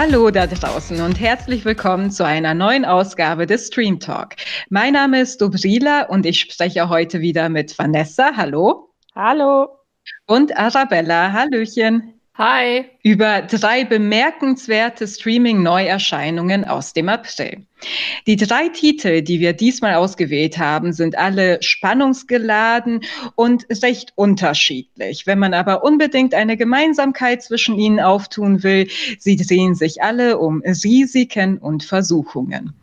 Hallo da draußen und herzlich willkommen zu einer neuen Ausgabe des Stream Talk. Mein Name ist Dobrila und ich spreche heute wieder mit Vanessa. Hallo. Hallo. Und Arabella. Hallöchen. Hi. Über drei bemerkenswerte Streaming-Neuerscheinungen aus dem April. Die drei Titel, die wir diesmal ausgewählt haben, sind alle spannungsgeladen und recht unterschiedlich. Wenn man aber unbedingt eine Gemeinsamkeit zwischen ihnen auftun will, sie drehen sich alle um Risiken und Versuchungen.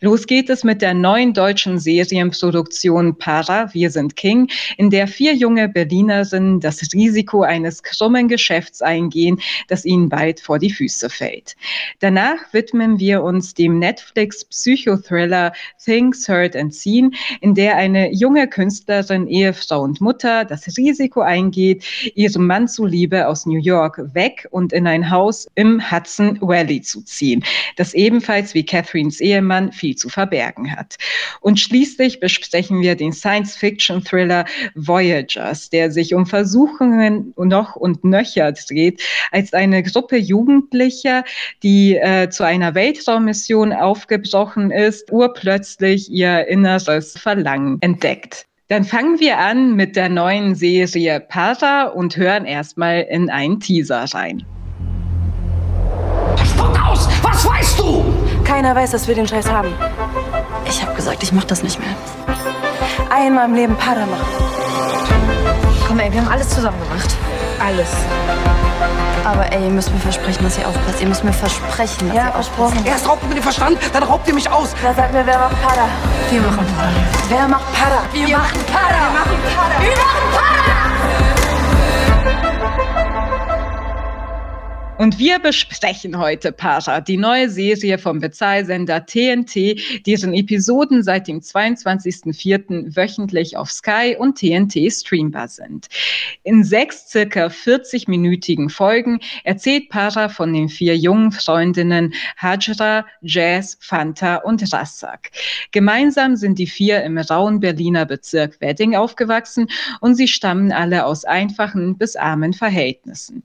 Los geht es mit der neuen deutschen Serienproduktion Para, Wir sind King, in der vier junge Berlinerinnen das Risiko eines krummen Geschäfts eingehen, das ihnen bald vor die Füße fällt. Danach widmen wir uns dem Netflix Psychothriller Things Heard and Seen, in der eine junge Künstlerin, Ehefrau und Mutter das Risiko eingeht, ihrem Mann zuliebe aus New York weg und in ein Haus im Hudson Valley zu ziehen, das ebenfalls wie Catherines Ehemann viel zu verbergen hat. Und schließlich besprechen wir den Science-Fiction-Thriller Voyagers, der sich um Versuchungen noch und nöcher dreht, als eine Gruppe Jugendlicher, die äh, zu einer Weltraummission aufgebrochen ist, urplötzlich ihr inneres Verlangen entdeckt. Dann fangen wir an mit der neuen Serie Para und hören erstmal in einen Teaser rein. Spuck aus! Was weißt du? Keiner weiß, dass wir den Scheiß haben. Ich hab gesagt, ich mach das nicht mehr. Einmal im Leben Para machen. Komm ey, wir haben alles zusammen gemacht. Alles. Aber ey, ihr müsst mir versprechen, dass ihr aufpasst. Ihr müsst mir versprechen, dass Ja, ihr versprochen. aufpasst. Erst raubt ihr mir den Verstand, dann raubt ihr mich aus. Da sagt mir, wer macht Para? Wir machen Para. Wer macht Para? Wir, machen Para. Wir machen Para. Wir machen Und wir besprechen heute Para, die neue Serie vom Bezahlsender TNT, deren Episoden seit dem 22.04. wöchentlich auf Sky und TNT streambar sind. In sechs circa 40-minütigen Folgen erzählt Para von den vier jungen Freundinnen Hajra, Jazz, Fanta und Rassak. Gemeinsam sind die vier im rauen Berliner Bezirk Wedding aufgewachsen und sie stammen alle aus einfachen bis armen Verhältnissen.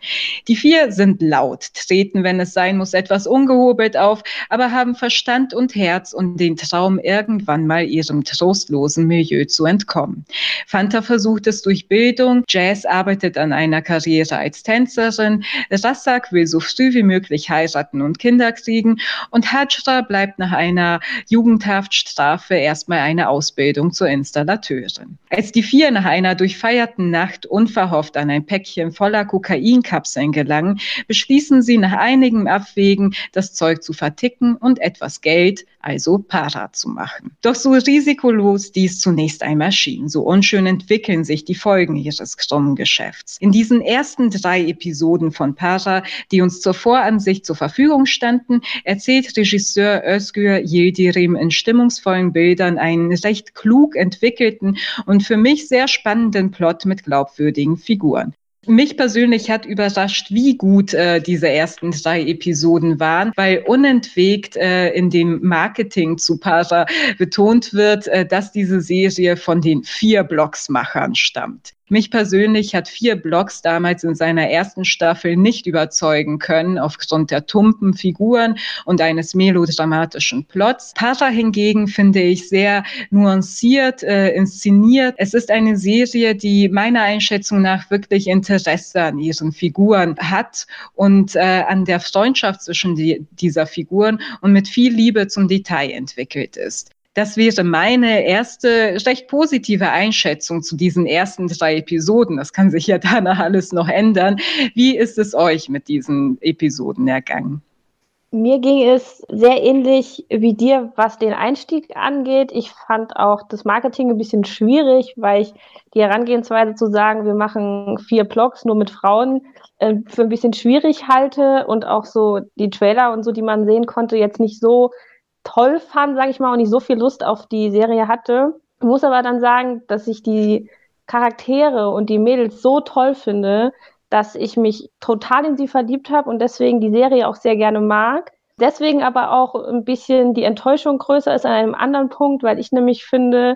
Die vier sind laut, treten, wenn es sein muss, etwas ungehobelt auf, aber haben Verstand und Herz und den Traum, irgendwann mal ihrem trostlosen Milieu zu entkommen. Fanta versucht es durch Bildung, Jazz arbeitet an einer Karriere als Tänzerin, Rassak will so früh wie möglich heiraten und Kinder kriegen und Hajra bleibt nach einer Jugendhaftstrafe erstmal eine Ausbildung zur Installateurin. Als die vier nach einer durchfeierten Nacht unverhofft an ein Päckchen voller Kokainkapseln gelangen, beschließen sie nach einigem Abwägen, das Zeug zu verticken und etwas Geld, also Para zu machen. Doch so risikolos dies zunächst einmal schien, so unschön entwickeln sich die Folgen ihres krummen Geschäfts. In diesen ersten drei Episoden von Para, die uns zur Voransicht zur Verfügung standen, erzählt Regisseur Özgür Yildirim in stimmungsvollen Bildern einen recht klug entwickelten und für mich sehr spannenden Plot mit glaubwürdigen Figuren. Mich persönlich hat überrascht, wie gut äh, diese ersten drei Episoden waren, weil unentwegt äh, in dem Marketing zu Para betont wird, äh, dass diese Serie von den vier Blogsmachern stammt. Mich persönlich hat vier Blogs damals in seiner ersten Staffel nicht überzeugen können, aufgrund der tumpen Figuren und eines melodramatischen Plots. Para hingegen finde ich sehr nuanciert, äh, inszeniert. Es ist eine Serie, die meiner Einschätzung nach wirklich Interesse an ihren Figuren hat und äh, an der Freundschaft zwischen die, dieser Figuren und mit viel Liebe zum Detail entwickelt ist. Das wäre meine erste recht positive Einschätzung zu diesen ersten drei Episoden. Das kann sich ja danach alles noch ändern. Wie ist es euch mit diesen Episoden ergangen? Mir ging es sehr ähnlich wie dir, was den Einstieg angeht. Ich fand auch das Marketing ein bisschen schwierig, weil ich die Herangehensweise zu sagen, wir machen vier Blogs nur mit Frauen, äh, für ein bisschen schwierig halte und auch so die Trailer und so, die man sehen konnte, jetzt nicht so toll fand, sage ich mal, und nicht so viel Lust auf die Serie hatte. Ich muss aber dann sagen, dass ich die Charaktere und die Mädels so toll finde, dass ich mich total in sie verliebt habe und deswegen die Serie auch sehr gerne mag. Deswegen aber auch ein bisschen die Enttäuschung größer ist an einem anderen Punkt, weil ich nämlich finde,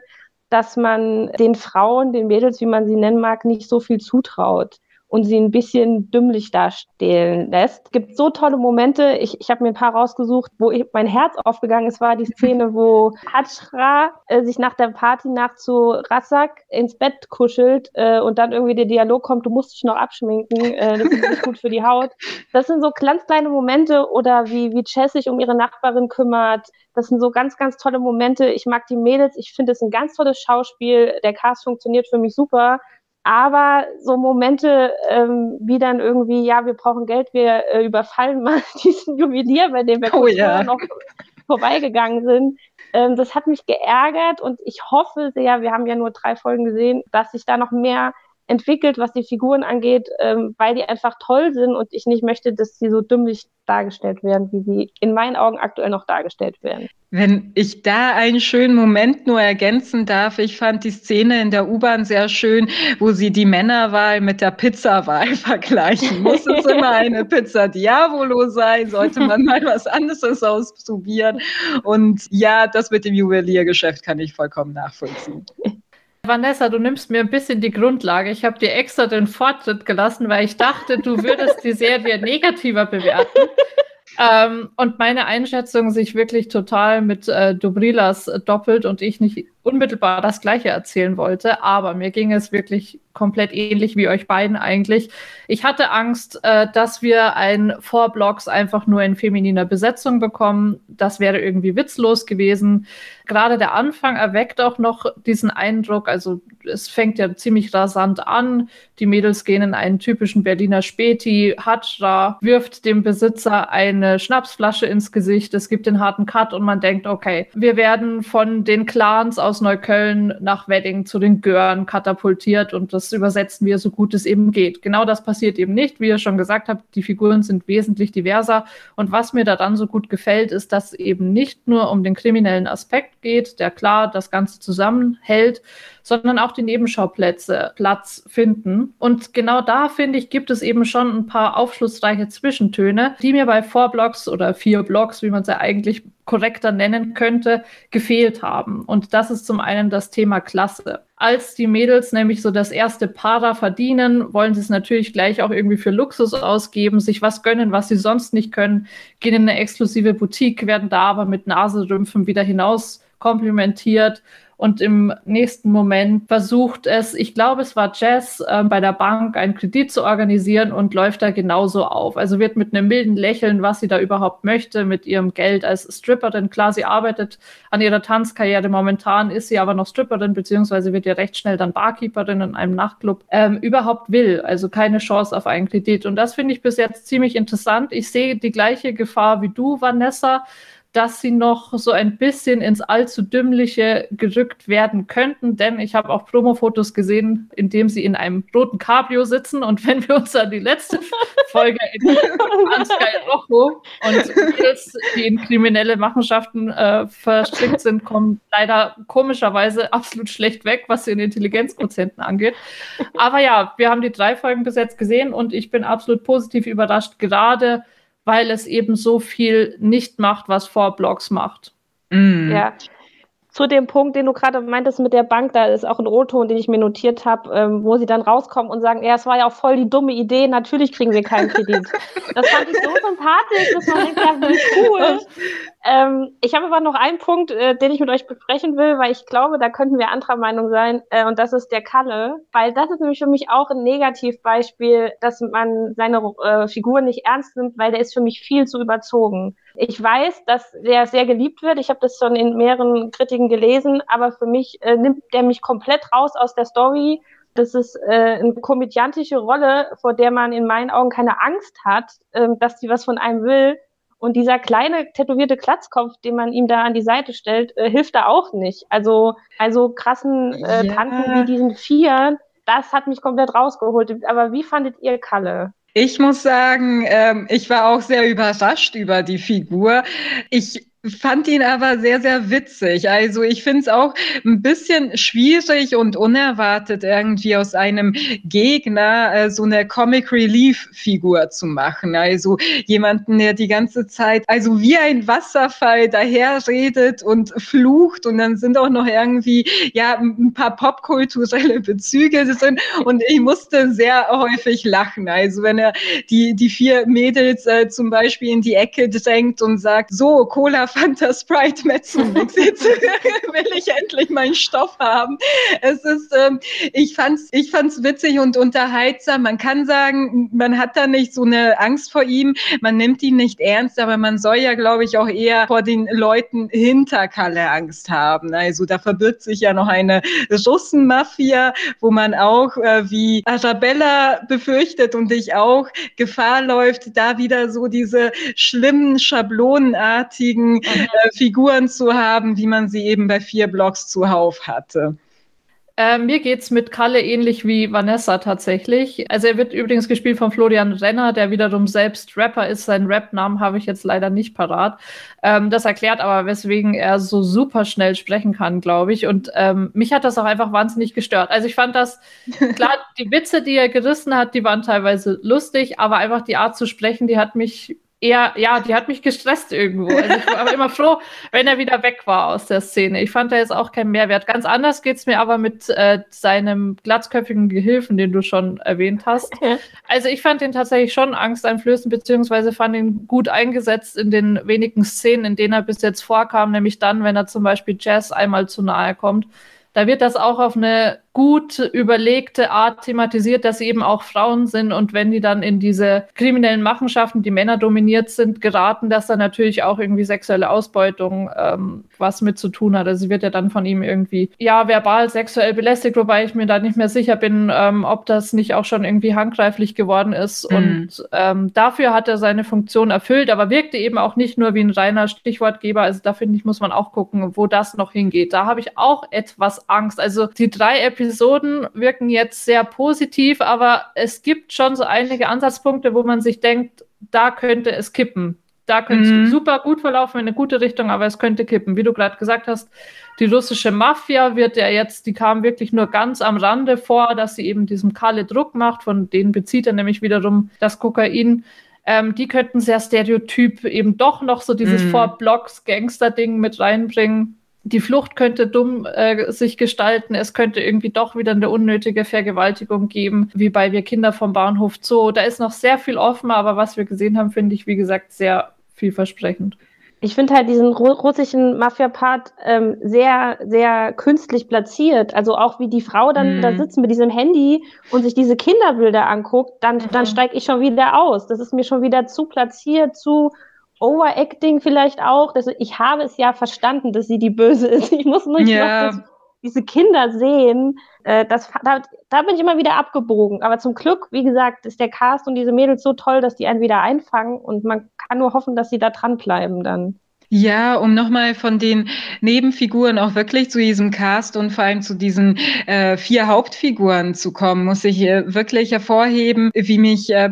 dass man den Frauen, den Mädels, wie man sie nennen mag, nicht so viel zutraut. Und sie ein bisschen dümmlich dastehen lässt. Es gibt so tolle Momente. Ich, ich habe mir ein paar rausgesucht, wo ich, mein Herz aufgegangen ist, war die Szene, wo Hajra äh, sich nach der Partynacht zu Rassak ins Bett kuschelt äh, und dann irgendwie der Dialog kommt, du musst dich noch abschminken, äh, das ist nicht gut für die Haut. Das sind so ganz kleine Momente oder wie, wie Chess sich um ihre Nachbarin kümmert. Das sind so ganz, ganz tolle Momente. Ich mag die Mädels. Ich finde es ein ganz tolles Schauspiel. Der Cast funktioniert für mich super. Aber so Momente ähm, wie dann irgendwie, ja, wir brauchen Geld, wir äh, überfallen mal diesen Juwelier, bei dem wir oh, ja. noch vorbeigegangen sind. Ähm, das hat mich geärgert und ich hoffe sehr, wir haben ja nur drei Folgen gesehen, dass sich da noch mehr entwickelt, was die Figuren angeht, ähm, weil die einfach toll sind und ich nicht möchte, dass sie so dümmlich dargestellt werden, wie sie in meinen Augen aktuell noch dargestellt werden. Wenn ich da einen schönen Moment nur ergänzen darf, ich fand die Szene in der U-Bahn sehr schön, wo sie die Männerwahl mit der Pizzawahl vergleichen. Muss es immer eine Pizza Diavolo sein? Sollte man mal was anderes ausprobieren? Und ja, das mit dem Juweliergeschäft kann ich vollkommen nachvollziehen. Vanessa, du nimmst mir ein bisschen die Grundlage. Ich habe dir extra den Fortschritt gelassen, weil ich dachte, du würdest die Serie negativer bewerten. Ähm, und meine Einschätzung sich wirklich total mit äh, Dobrilas doppelt und ich nicht unmittelbar das Gleiche erzählen wollte, aber mir ging es wirklich komplett ähnlich wie euch beiden eigentlich. Ich hatte Angst, äh, dass wir ein Vorblocks einfach nur in femininer Besetzung bekommen. Das wäre irgendwie witzlos gewesen. Gerade der Anfang erweckt auch noch diesen Eindruck, also es fängt ja ziemlich rasant an. Die Mädels gehen in einen typischen Berliner Späti. Hajra wirft dem Besitzer eine Schnapsflasche ins Gesicht. Es gibt den harten Cut und man denkt, okay, wir werden von den Clans aus aus Neukölln nach Wedding zu den Gören katapultiert und das übersetzen wir so gut es eben geht. Genau das passiert eben nicht. Wie ihr schon gesagt habt, die Figuren sind wesentlich diverser. Und was mir daran so gut gefällt, ist, dass es eben nicht nur um den kriminellen Aspekt geht, der klar das Ganze zusammenhält, sondern auch die Nebenschauplätze Platz finden. Und genau da, finde ich, gibt es eben schon ein paar aufschlussreiche Zwischentöne, die mir bei Four Blocks oder vier Blocks, wie man sie eigentlich korrekter nennen könnte, gefehlt haben. Und das ist zum einen das Thema Klasse. Als die Mädels nämlich so das erste Para verdienen, wollen sie es natürlich gleich auch irgendwie für Luxus ausgeben, sich was gönnen, was sie sonst nicht können, gehen in eine exklusive Boutique, werden da aber mit Naserümpfen wieder hinaus komplimentiert und im nächsten Moment versucht es, ich glaube, es war Jess, äh, bei der Bank einen Kredit zu organisieren und läuft da genauso auf. Also wird mit einem milden Lächeln, was sie da überhaupt möchte, mit ihrem Geld als Stripperin. Klar, sie arbeitet an ihrer Tanzkarriere. Momentan ist sie aber noch Stripperin, beziehungsweise wird ja recht schnell dann Barkeeperin in einem Nachtclub, ähm, überhaupt will. Also keine Chance auf einen Kredit. Und das finde ich bis jetzt ziemlich interessant. Ich sehe die gleiche Gefahr wie du, Vanessa dass sie noch so ein bisschen ins allzu dümmliche gerückt werden könnten, denn ich habe auch Promo-Fotos gesehen, in dem sie in einem roten Cabrio sitzen und wenn wir uns an die letzte Folge in Sky Rojo und Mädels, die in kriminelle Machenschaften äh, verstrickt sind, kommen leider komischerweise absolut schlecht weg, was den Intelligenzquotienten angeht. Aber ja, wir haben die drei Folgen bis jetzt gesehen und ich bin absolut positiv überrascht, gerade weil es eben so viel nicht macht, was Vorblogs macht. Mm. Ja. Zu dem Punkt, den du gerade meintest mit der Bank, da ist auch ein O-Ton, den ich mir notiert habe, ähm, wo sie dann rauskommen und sagen, ja, es war ja auch voll die dumme Idee, natürlich kriegen wir keinen Kredit. das fand ich so sympathisch, dass man denkt, ja, wie cool. Ähm, ich habe aber noch einen Punkt, äh, den ich mit euch besprechen will, weil ich glaube, da könnten wir anderer Meinung sein, äh, und das ist der Kalle, weil das ist nämlich für mich auch ein Negativbeispiel, dass man seine äh, Figur nicht ernst nimmt, weil der ist für mich viel zu überzogen. Ich weiß, dass der sehr geliebt wird. Ich habe das schon in mehreren Kritiken gelesen, aber für mich äh, nimmt der mich komplett raus aus der Story. Das ist äh, eine komödiantische Rolle, vor der man in meinen Augen keine Angst hat, äh, dass die was von einem will und dieser kleine tätowierte Klatzkopf, den man ihm da an die Seite stellt, äh, hilft da auch nicht. Also, also krassen äh, ja. Tanten wie diesen vier, das hat mich komplett rausgeholt. Aber wie fandet ihr Kalle? Ich muss sagen, ähm, ich war auch sehr überrascht über die Figur. Ich fand ihn aber sehr, sehr witzig. Also ich finde es auch ein bisschen schwierig und unerwartet, irgendwie aus einem Gegner äh, so eine Comic Relief Figur zu machen. Also jemanden, der die ganze Zeit, also wie ein Wasserfall daher redet und flucht und dann sind auch noch irgendwie, ja, ein paar popkulturelle Bezüge drin und ich musste sehr häufig lachen. Also wenn er die, die vier Mädels äh, zum Beispiel in die Ecke drängt und sagt, so, Cola Fanta Sprite Metzumix. Jetzt will ich endlich meinen Stoff haben. Es ist, ähm, ich fand's, ich fand's witzig und unterhaltsam. Man kann sagen, man hat da nicht so eine Angst vor ihm. Man nimmt ihn nicht ernst, aber man soll ja, glaube ich, auch eher vor den Leuten hinter Kalle Angst haben. Also da verbirgt sich ja noch eine Russenmafia, wo man auch äh, wie Arabella befürchtet und ich auch Gefahr läuft, da wieder so diese schlimmen schablonenartigen äh, Figuren zu haben, wie man sie eben bei vier Blocks zuhauf hatte. Äh, mir geht's mit Kalle ähnlich wie Vanessa tatsächlich. Also er wird übrigens gespielt von Florian Renner, der wiederum selbst Rapper ist. Seinen Rap-Namen habe ich jetzt leider nicht parat. Ähm, das erklärt aber, weswegen er so super schnell sprechen kann, glaube ich. Und ähm, mich hat das auch einfach wahnsinnig gestört. Also ich fand das, klar, die Witze, die er gerissen hat, die waren teilweise lustig, aber einfach die Art zu sprechen, die hat mich eher, ja, die hat mich gestresst irgendwo. Also ich war aber immer froh, wenn er wieder weg war aus der Szene. Ich fand da jetzt auch keinen Mehrwert. Ganz anders geht's mir aber mit äh, seinem glatzköpfigen Gehilfen, den du schon erwähnt hast. Also ich fand den tatsächlich schon angsteinflößend, beziehungsweise fand ihn gut eingesetzt in den wenigen Szenen, in denen er bis jetzt vorkam, nämlich dann, wenn er zum Beispiel Jazz einmal zu nahe kommt. Da wird das auch auf eine gut überlegte Art thematisiert, dass sie eben auch Frauen sind und wenn die dann in diese kriminellen Machenschaften, die Männer dominiert sind, geraten, dass da natürlich auch irgendwie sexuelle Ausbeutung ähm, was mit zu tun hat. Also sie wird ja dann von ihm irgendwie, ja, verbal sexuell belästigt, wobei ich mir da nicht mehr sicher bin, ähm, ob das nicht auch schon irgendwie handgreiflich geworden ist. Mhm. Und ähm, dafür hat er seine Funktion erfüllt, aber wirkte eben auch nicht nur wie ein reiner Stichwortgeber. Also da finde ich, muss man auch gucken, wo das noch hingeht. Da habe ich auch etwas Angst. Also die drei Episoden Episoden wirken jetzt sehr positiv, aber es gibt schon so einige Ansatzpunkte, wo man sich denkt, da könnte es kippen. Da könnte mhm. es super gut verlaufen in eine gute Richtung, aber es könnte kippen. Wie du gerade gesagt hast, die russische Mafia wird ja jetzt, die kam wirklich nur ganz am Rande vor, dass sie eben diesem Kalle Druck macht, von denen bezieht er nämlich wiederum das Kokain. Ähm, die könnten sehr stereotyp eben doch noch so dieses mhm. Four-Blocks-Gangster-Ding mit reinbringen die Flucht könnte dumm äh, sich gestalten, es könnte irgendwie doch wieder eine unnötige Vergewaltigung geben, wie bei Wir Kinder vom Bahnhof Zoo. Da ist noch sehr viel offen, aber was wir gesehen haben, finde ich, wie gesagt, sehr vielversprechend. Ich finde halt diesen russischen Mafia-Part ähm, sehr, sehr künstlich platziert. Also auch wie die Frau dann mm. da sitzt mit diesem Handy und sich diese Kinderbilder anguckt, dann, mhm. dann steige ich schon wieder aus. Das ist mir schon wieder zu platziert, zu Overacting vielleicht auch. Also ich habe es ja verstanden, dass sie die Böse ist. Ich muss nur ja. noch das, diese Kinder sehen. Äh, das, da, da, bin ich immer wieder abgebogen. Aber zum Glück, wie gesagt, ist der Cast und diese Mädels so toll, dass die einen wieder einfangen und man kann nur hoffen, dass sie da dranbleiben dann. Ja, um nochmal von den Nebenfiguren auch wirklich zu diesem Cast und vor allem zu diesen äh, vier Hauptfiguren zu kommen, muss ich äh, wirklich hervorheben, wie mich äh,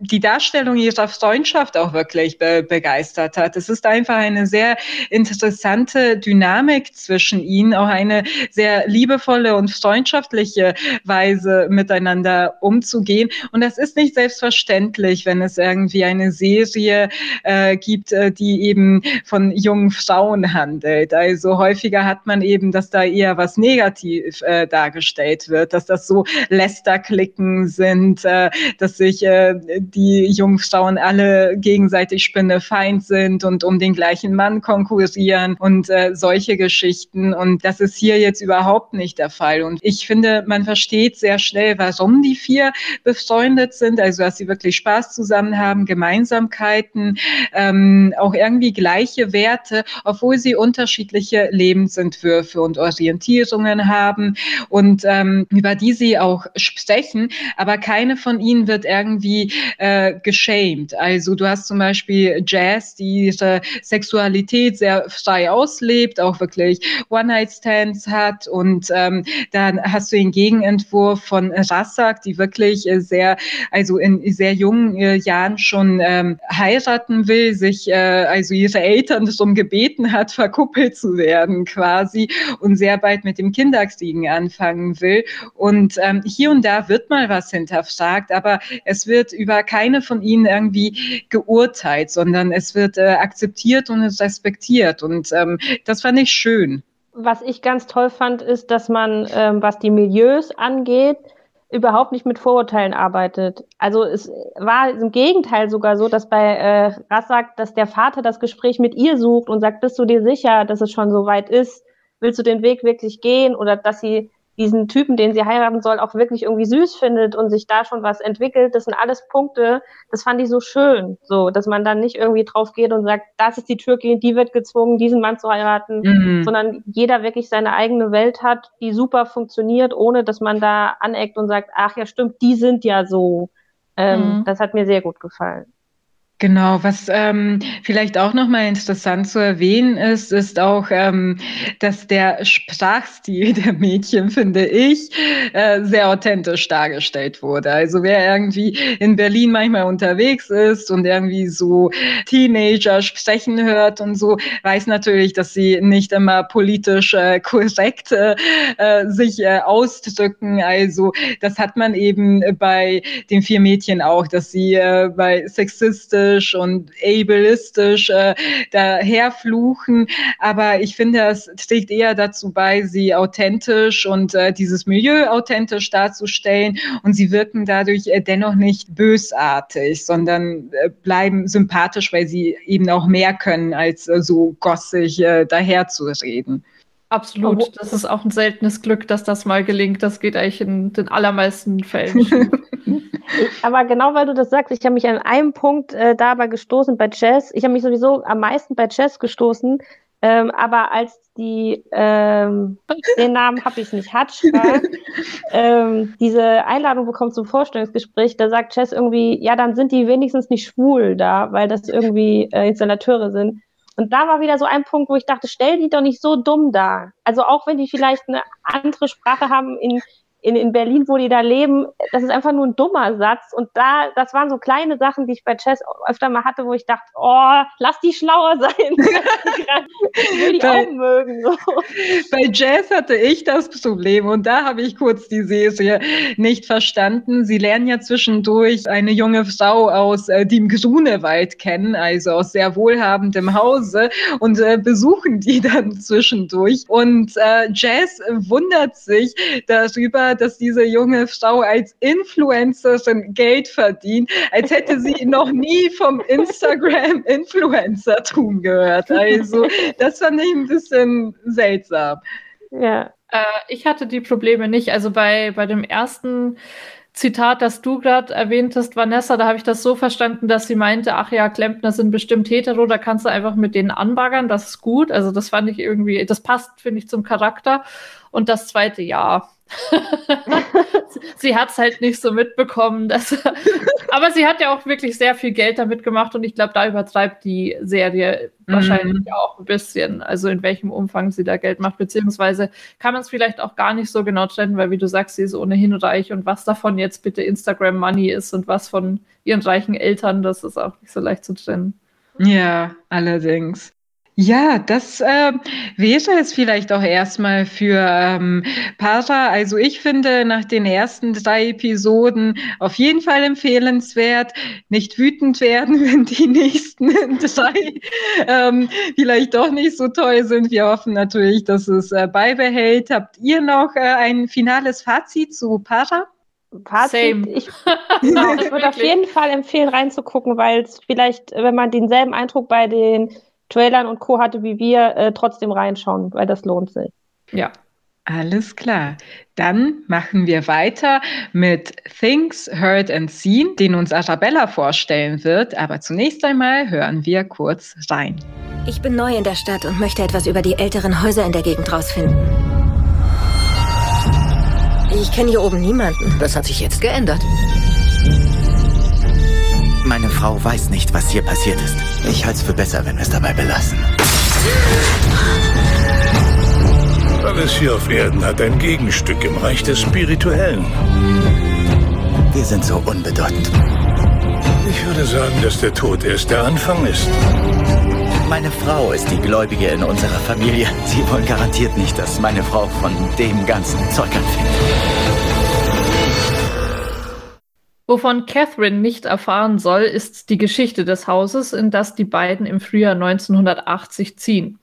die Darstellung ihrer Freundschaft auch wirklich be begeistert hat. Es ist einfach eine sehr interessante Dynamik zwischen ihnen, auch eine sehr liebevolle und freundschaftliche Weise miteinander umzugehen. Und das ist nicht selbstverständlich, wenn es irgendwie eine Serie äh, gibt, äh, die eben von von jungen Frauen handelt. Also häufiger hat man eben, dass da eher was negativ äh, dargestellt wird, dass das so Lästerklicken sind, äh, dass sich äh, die jungen Frauen alle gegenseitig Spinnefeind sind und um den gleichen Mann konkurrieren und äh, solche Geschichten. Und das ist hier jetzt überhaupt nicht der Fall. Und ich finde, man versteht sehr schnell, warum die vier befreundet sind, also dass sie wirklich Spaß zusammen haben, Gemeinsamkeiten, ähm, auch irgendwie gleiche Werte, obwohl sie unterschiedliche Lebensentwürfe und Orientierungen haben und ähm, über die sie auch sprechen. Aber keine von ihnen wird irgendwie äh, geschämt. Also du hast zum Beispiel Jazz, die ihre Sexualität sehr frei auslebt, auch wirklich One-Night-Stands hat und ähm, dann hast du den Gegenentwurf von Rassak, die wirklich äh, sehr, also in sehr jungen äh, Jahren schon ähm, heiraten will, sich äh, also ihre Eltern darum gebeten hat, verkuppelt zu werden quasi und sehr bald mit dem Kinderkriegen anfangen will. Und ähm, hier und da wird mal was hinterfragt, aber es wird über keine von ihnen irgendwie geurteilt, sondern es wird äh, akzeptiert und respektiert. Und ähm, das fand ich schön. Was ich ganz toll fand, ist, dass man, ähm, was die Milieus angeht, überhaupt nicht mit Vorurteilen arbeitet. Also es war im Gegenteil sogar so, dass bei äh, Rassak, dass der Vater das Gespräch mit ihr sucht und sagt, bist du dir sicher, dass es schon so weit ist? Willst du den Weg wirklich gehen? Oder dass sie diesen Typen, den sie heiraten soll, auch wirklich irgendwie süß findet und sich da schon was entwickelt. Das sind alles Punkte, das fand ich so schön, so, dass man dann nicht irgendwie drauf geht und sagt, das ist die Türkin, die wird gezwungen, diesen Mann zu heiraten, mhm. sondern jeder wirklich seine eigene Welt hat, die super funktioniert, ohne dass man da aneckt und sagt, ach ja, stimmt, die sind ja so. Ähm, mhm. Das hat mir sehr gut gefallen. Genau, was ähm, vielleicht auch nochmal interessant zu erwähnen ist, ist auch, ähm, dass der Sprachstil der Mädchen, finde ich, äh, sehr authentisch dargestellt wurde. Also wer irgendwie in Berlin manchmal unterwegs ist und irgendwie so Teenager sprechen hört und so, weiß natürlich, dass sie nicht immer politisch äh, korrekt äh, sich äh, ausdrücken. Also das hat man eben bei den vier Mädchen auch, dass sie äh, bei sexistisch sexistisch und ableistisch äh, daherfluchen. Aber ich finde, es trägt eher dazu bei, sie authentisch und äh, dieses Milieu authentisch darzustellen. Und sie wirken dadurch äh, dennoch nicht bösartig, sondern äh, bleiben sympathisch, weil sie eben auch mehr können, als äh, so gossig äh, daherzureden. Absolut. Das ist auch ein seltenes Glück, dass das mal gelingt. Das geht eigentlich in den allermeisten Fällen. aber genau weil du das sagst, ich habe mich an einem Punkt äh, dabei gestoßen bei Jazz. Ich habe mich sowieso am meisten bei Jazz gestoßen. Ähm, aber als die, ähm, den Namen habe ich nicht, Hatschka, ähm, diese Einladung bekommt zum Vorstellungsgespräch, da sagt Chess irgendwie, ja, dann sind die wenigstens nicht schwul da, weil das irgendwie äh, Installateure sind. Und da war wieder so ein Punkt, wo ich dachte, stell die doch nicht so dumm dar. Also auch wenn die vielleicht eine andere Sprache haben in in, in Berlin, wo die da leben, das ist einfach nur ein dummer Satz. Und da, das waren so kleine Sachen, die ich bei Chess öfter mal hatte, wo ich dachte, oh, lass die schlauer sein. ich will die bei, auch mögen. So. Bei Jazz hatte ich das Problem und da habe ich kurz die Serie nicht verstanden. Sie lernen ja zwischendurch eine junge Frau aus äh, dem Grunewald kennen, also aus sehr wohlhabendem Hause und äh, besuchen die dann zwischendurch. Und äh, Jazz wundert sich darüber, dass diese junge Frau als Influencerin Geld verdient, als hätte sie noch nie vom Instagram-Influencertum gehört. Also das fand ich ein bisschen seltsam. Ja. Äh, ich hatte die Probleme nicht. Also bei, bei dem ersten Zitat, das du gerade erwähnt hast, Vanessa, da habe ich das so verstanden, dass sie meinte, ach ja, Klempner sind bestimmt hetero, da kannst du einfach mit denen anbaggern, das ist gut. Also das fand ich irgendwie, das passt, finde ich, zum Charakter. Und das zweite, ja, sie hat es halt nicht so mitbekommen. Dass, aber sie hat ja auch wirklich sehr viel Geld damit gemacht und ich glaube, da übertreibt die Serie mhm. wahrscheinlich auch ein bisschen, also in welchem Umfang sie da Geld macht, beziehungsweise kann man es vielleicht auch gar nicht so genau trennen, weil wie du sagst, sie ist ohnehin reich und was davon jetzt bitte Instagram Money ist und was von ihren reichen Eltern, das ist auch nicht so leicht zu trennen. Ja, allerdings. Ja, das äh, wäre es vielleicht auch erstmal für ähm, Para. Also ich finde nach den ersten drei Episoden auf jeden Fall empfehlenswert. Nicht wütend werden, wenn die nächsten drei ähm, vielleicht doch nicht so toll sind. Wir hoffen natürlich, dass es äh, beibehält. Habt ihr noch äh, ein finales Fazit zu Para? Fazit, Same. ich, genau, ich würde auf jeden Fall empfehlen, reinzugucken, weil es vielleicht, wenn man denselben Eindruck bei den Trailern und Co. hatte wie wir, äh, trotzdem reinschauen, weil das lohnt sich. Ja. Alles klar. Dann machen wir weiter mit Things Heard and Seen, den uns Arabella vorstellen wird. Aber zunächst einmal hören wir kurz rein. Ich bin neu in der Stadt und möchte etwas über die älteren Häuser in der Gegend rausfinden. Ich kenne hier oben niemanden. Das hat sich jetzt geändert. Meine Frau weiß nicht, was hier passiert ist. Ich halte es für besser, wenn wir es dabei belassen. Alles hier auf Erden hat ein Gegenstück im Reich des Spirituellen. Wir sind so unbedeutend. Ich würde sagen, dass der Tod erst der Anfang ist. Meine Frau ist die Gläubige in unserer Familie. Sie wollen garantiert nicht, dass meine Frau von dem ganzen Zeug anfängt. Wovon Catherine nicht erfahren soll, ist die Geschichte des Hauses, in das die beiden im Frühjahr 1980 ziehen.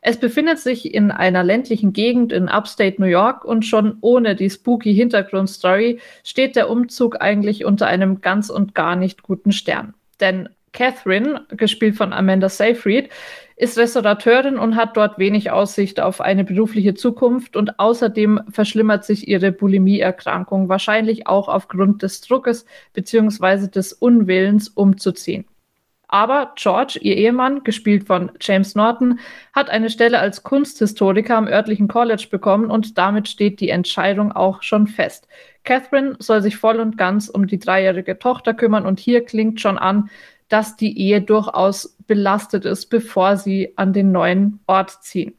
Es befindet sich in einer ländlichen Gegend in Upstate New York und schon ohne die spooky Hintergrundstory steht der Umzug eigentlich unter einem ganz und gar nicht guten Stern. Denn Catherine, gespielt von Amanda Seyfried, ist Restaurateurin und hat dort wenig Aussicht auf eine berufliche Zukunft und außerdem verschlimmert sich ihre Bulimie-Erkrankung, wahrscheinlich auch aufgrund des Druckes bzw. des Unwillens umzuziehen. Aber George, ihr Ehemann, gespielt von James Norton, hat eine Stelle als Kunsthistoriker am örtlichen College bekommen und damit steht die Entscheidung auch schon fest. Catherine soll sich voll und ganz um die dreijährige Tochter kümmern und hier klingt schon an, dass die Ehe durchaus belastet ist, bevor sie an den neuen Ort ziehen.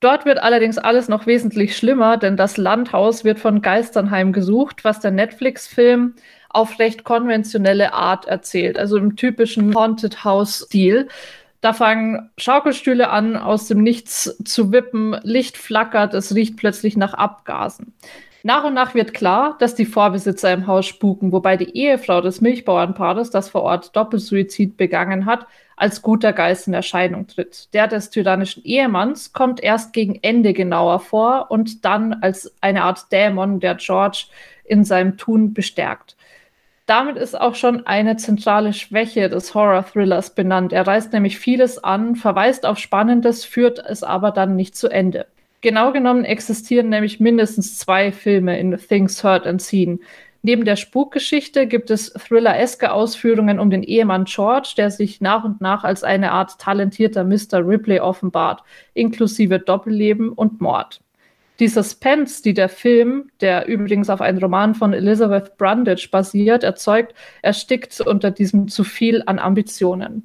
Dort wird allerdings alles noch wesentlich schlimmer, denn das Landhaus wird von Geistern heimgesucht, was der Netflix-Film auf recht konventionelle Art erzählt, also im typischen Haunted House-Stil. Da fangen Schaukelstühle an, aus dem Nichts zu wippen, Licht flackert, es riecht plötzlich nach Abgasen. Nach und nach wird klar, dass die Vorbesitzer im Haus spuken, wobei die Ehefrau des Milchbauernpaares, das vor Ort Doppelsuizid begangen hat, als guter Geist in Erscheinung tritt. Der des tyrannischen Ehemanns kommt erst gegen Ende genauer vor und dann als eine Art Dämon, der George in seinem Tun bestärkt. Damit ist auch schon eine zentrale Schwäche des Horror-Thrillers benannt. Er reißt nämlich vieles an, verweist auf Spannendes, führt es aber dann nicht zu Ende. Genau genommen existieren nämlich mindestens zwei Filme in Things Heard and Seen. Neben der Spukgeschichte gibt es thriller-eske Ausführungen um den Ehemann George, der sich nach und nach als eine Art talentierter Mr. Ripley offenbart, inklusive Doppelleben und Mord. Die Suspense, die der Film, der übrigens auf einem Roman von Elizabeth Brundage basiert, erzeugt, erstickt unter diesem zu viel an Ambitionen.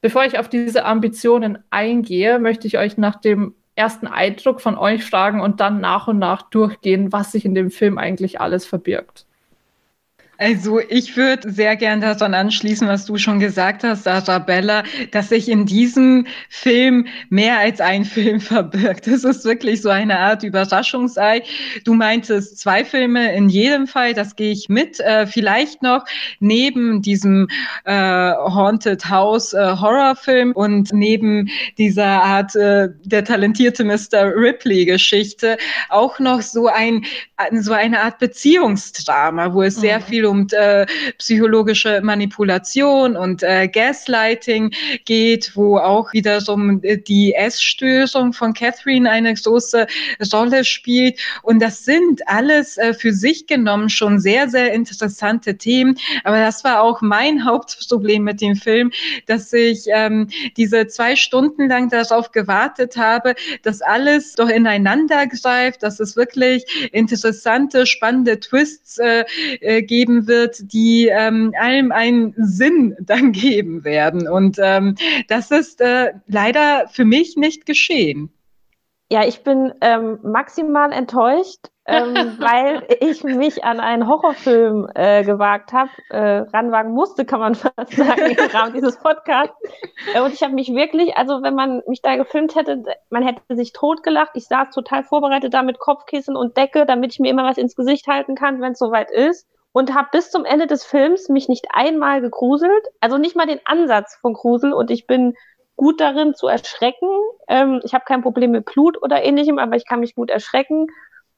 Bevor ich auf diese Ambitionen eingehe, möchte ich euch nach dem ersten Eindruck von euch fragen und dann nach und nach durchgehen, was sich in dem Film eigentlich alles verbirgt. Also ich würde sehr gern daran anschließen, was du schon gesagt hast, Arabella, dass sich in diesem Film mehr als ein Film verbirgt. Das ist wirklich so eine Art Überraschungsei. Du meintest zwei Filme in jedem Fall, das gehe ich mit. Äh, vielleicht noch neben diesem äh, Haunted House äh, Horrorfilm und neben dieser Art äh, der talentierte Mr. Ripley Geschichte auch noch so ein so eine Art Beziehungsdrama, wo es mhm. sehr viel um äh, psychologische Manipulation und äh, Gaslighting geht, wo auch wiederum äh, die Essstörung von Catherine eine große Rolle spielt. Und das sind alles äh, für sich genommen schon sehr, sehr interessante Themen. Aber das war auch mein Hauptproblem mit dem Film, dass ich ähm, diese zwei Stunden lang darauf gewartet habe, dass alles doch ineinander greift, dass es wirklich interessante, spannende Twists äh, äh, geben wird, die ähm, allem einen Sinn dann geben werden. Und ähm, das ist äh, leider für mich nicht geschehen. Ja, ich bin ähm, maximal enttäuscht, ähm, weil ich mich an einen Horrorfilm äh, gewagt habe, äh, ranwagen musste, kann man fast sagen, im Rahmen dieses Podcasts. Äh, und ich habe mich wirklich, also wenn man mich da gefilmt hätte, man hätte sich totgelacht. Ich saß total vorbereitet da mit Kopfkissen und Decke, damit ich mir immer was ins Gesicht halten kann, wenn es soweit ist und habe bis zum Ende des Films mich nicht einmal gegruselt, also nicht mal den Ansatz von Grusel und ich bin gut darin zu erschrecken. Ähm, ich habe kein Problem mit Blut oder ähnlichem, aber ich kann mich gut erschrecken.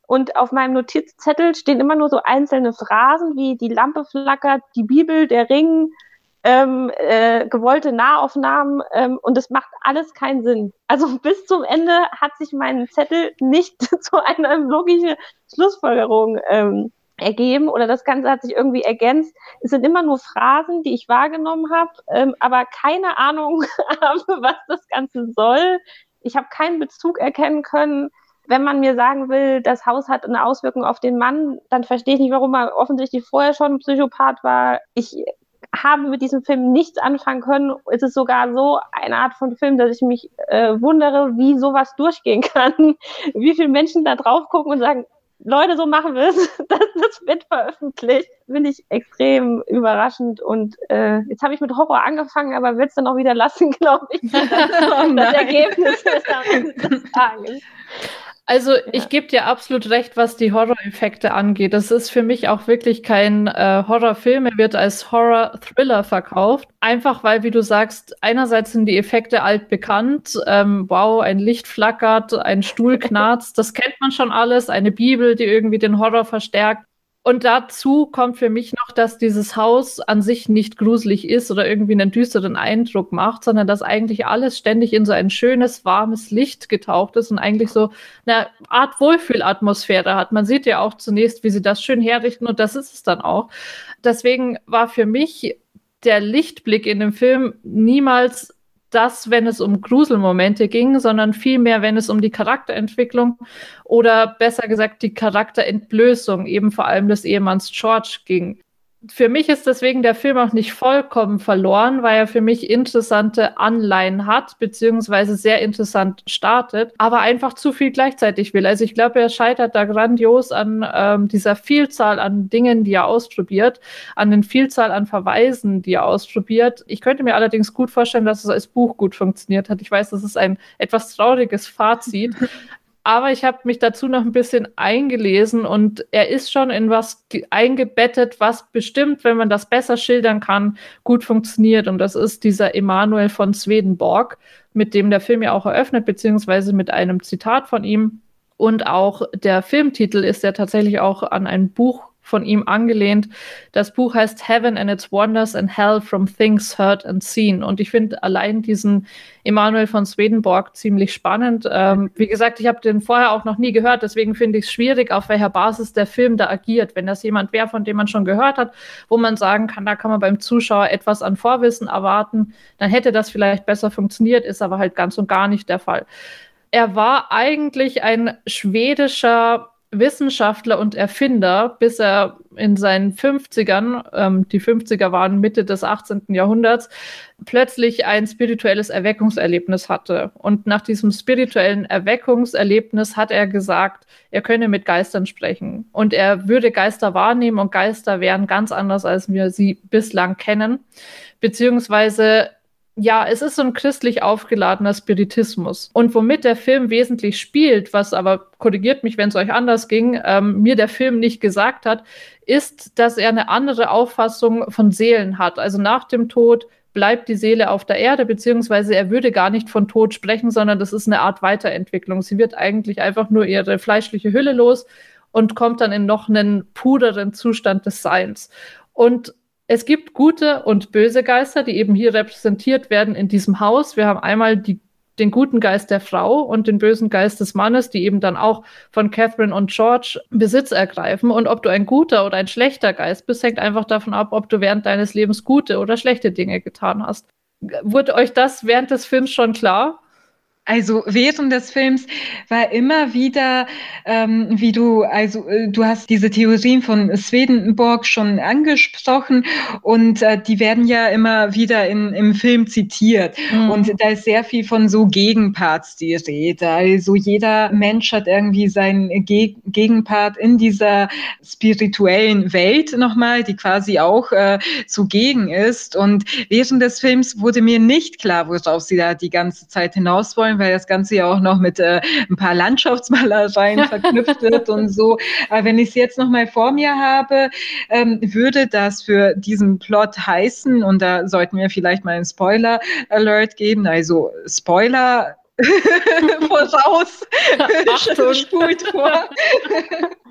Und auf meinem Notizzettel stehen immer nur so einzelne Phrasen wie die Lampe flackert, die Bibel, der Ring, ähm, äh, gewollte Nahaufnahmen ähm, und es macht alles keinen Sinn. Also bis zum Ende hat sich mein Zettel nicht zu einer logischen Schlussfolgerung ähm, ergeben oder das Ganze hat sich irgendwie ergänzt. Es sind immer nur Phrasen, die ich wahrgenommen habe, ähm, aber keine Ahnung habe, was das Ganze soll. Ich habe keinen Bezug erkennen können. Wenn man mir sagen will, das Haus hat eine Auswirkung auf den Mann, dann verstehe ich nicht, warum er offensichtlich vorher schon ein Psychopath war. Ich haben mit diesem Film nichts anfangen können. Es ist sogar so eine Art von Film, dass ich mich äh, wundere, wie sowas durchgehen kann. Wie viele Menschen da drauf gucken und sagen, Leute, so machen wir es. Das, das wird veröffentlicht. Finde ich extrem überraschend. Und äh, jetzt habe ich mit Horror angefangen, aber wird es dann auch wieder lassen, glaube ich. Das, Oh das. Ergebnis ist am Ende des Tages. Also ich gebe dir absolut recht, was die Horror-Effekte angeht. Das ist für mich auch wirklich kein äh, Horrorfilm. Er wird als Horror-Thriller verkauft. Einfach weil, wie du sagst, einerseits sind die Effekte altbekannt. Ähm, wow, ein Licht flackert, ein Stuhl knarzt. Das kennt man schon alles. Eine Bibel, die irgendwie den Horror verstärkt. Und dazu kommt für mich noch, dass dieses Haus an sich nicht gruselig ist oder irgendwie einen düsteren Eindruck macht, sondern dass eigentlich alles ständig in so ein schönes, warmes Licht getaucht ist und eigentlich so eine Art Wohlfühlatmosphäre hat. Man sieht ja auch zunächst, wie sie das schön herrichten und das ist es dann auch. Deswegen war für mich der Lichtblick in dem Film niemals das, wenn es um Gruselmomente ging, sondern vielmehr, wenn es um die Charakterentwicklung oder besser gesagt die Charakterentblößung eben vor allem des Ehemanns George ging. Für mich ist deswegen der Film auch nicht vollkommen verloren, weil er für mich interessante Anleihen hat, beziehungsweise sehr interessant startet, aber einfach zu viel gleichzeitig will. Also ich glaube, er scheitert da grandios an ähm, dieser Vielzahl an Dingen, die er ausprobiert, an den Vielzahl an Verweisen, die er ausprobiert. Ich könnte mir allerdings gut vorstellen, dass es als Buch gut funktioniert hat. Ich weiß, das ist ein etwas trauriges Fazit, aber ich habe mich dazu noch ein bisschen eingelesen und er ist schon in was ge- eingebettet, was bestimmt, wenn man das besser schildern kann, gut funktioniert. Und das ist dieser Emanuel von Swedenborg, mit dem der Film ja auch eröffnet, beziehungsweise mit einem Zitat von ihm. Und auch der Filmtitel ist ja tatsächlich auch an ein Buch von ihm angelehnt. Das Buch heißt Heaven and its Wonders and Hell from Things Heard and Seen. Und ich finde allein diesen Emanuel von Swedenborg ziemlich spannend. Ähm, wie gesagt, ich habe den vorher auch noch nie gehört, deswegen finde ich es schwierig, auf welcher Basis der Film da agiert. Wenn das jemand wäre, von dem man schon gehört hat, wo man sagen kann, da kann man beim Zuschauer etwas an Vorwissen erwarten, dann hätte das vielleicht besser funktioniert, ist aber halt ganz und gar nicht der Fall. Er war eigentlich ein schwedischer Wissenschaftler und Erfinder, bis er in seinen 50ern, ähm, die 50er waren Mitte des 18. Jahrhunderts, plötzlich ein spirituelles Erweckungserlebnis hatte. Und nach diesem spirituellen Erweckungserlebnis hat er gesagt, er könne mit Geistern sprechen. Und er würde Geister wahrnehmen und Geister wären ganz anders, als wir sie bislang kennen. Beziehungsweise ja, es ist so ein christlich aufgeladener Spiritismus. Und womit der Film wesentlich spielt, was aber korrigiert mich, wenn es euch anders ging, ähm, mir der Film nicht gesagt hat, ist, dass er eine andere Auffassung von Seelen hat. Also nach dem Tod bleibt die Seele auf der Erde, beziehungsweise er würde gar nicht von Tod sprechen, sondern das ist eine Art Weiterentwicklung. Sie wird eigentlich einfach nur ihre fleischliche Hülle los und kommt dann in noch einen pureren Zustand des Seins. Und es gibt gute und böse Geister, die eben hier repräsentiert werden in diesem Haus. Wir haben einmal die, den guten Geist der Frau und den bösen Geist des Mannes, die eben dann auch von Catherine und George Besitz ergreifen. Und ob du ein guter oder ein schlechter Geist bist, hängt einfach davon ab, ob du während deines Lebens gute oder schlechte Dinge getan hast. Wurde euch das während des Films schon klar? Also während des Films war immer wieder, ähm, wie du, also äh, du hast diese Theorien von Swedenborg schon angesprochen und äh, die werden ja immer wieder in, im Film zitiert. Mhm. Und da ist sehr viel von so Gegenparts die Rede. Also jeder Mensch hat irgendwie seinen Ge Gegenpart in dieser spirituellen Welt nochmal, die quasi auch äh, zugegen ist. Und während des Films wurde mir nicht klar, worauf sie da die ganze Zeit hinaus wollen, weil das Ganze ja auch noch mit äh, ein paar Landschaftsmalereien verknüpft wird und so. Aber wenn ich es jetzt nochmal vor mir habe, ähm, würde das für diesen Plot heißen, und da sollten wir vielleicht mal einen Spoiler-Alert geben, also Spoiler voraus, Achtung. spult vor.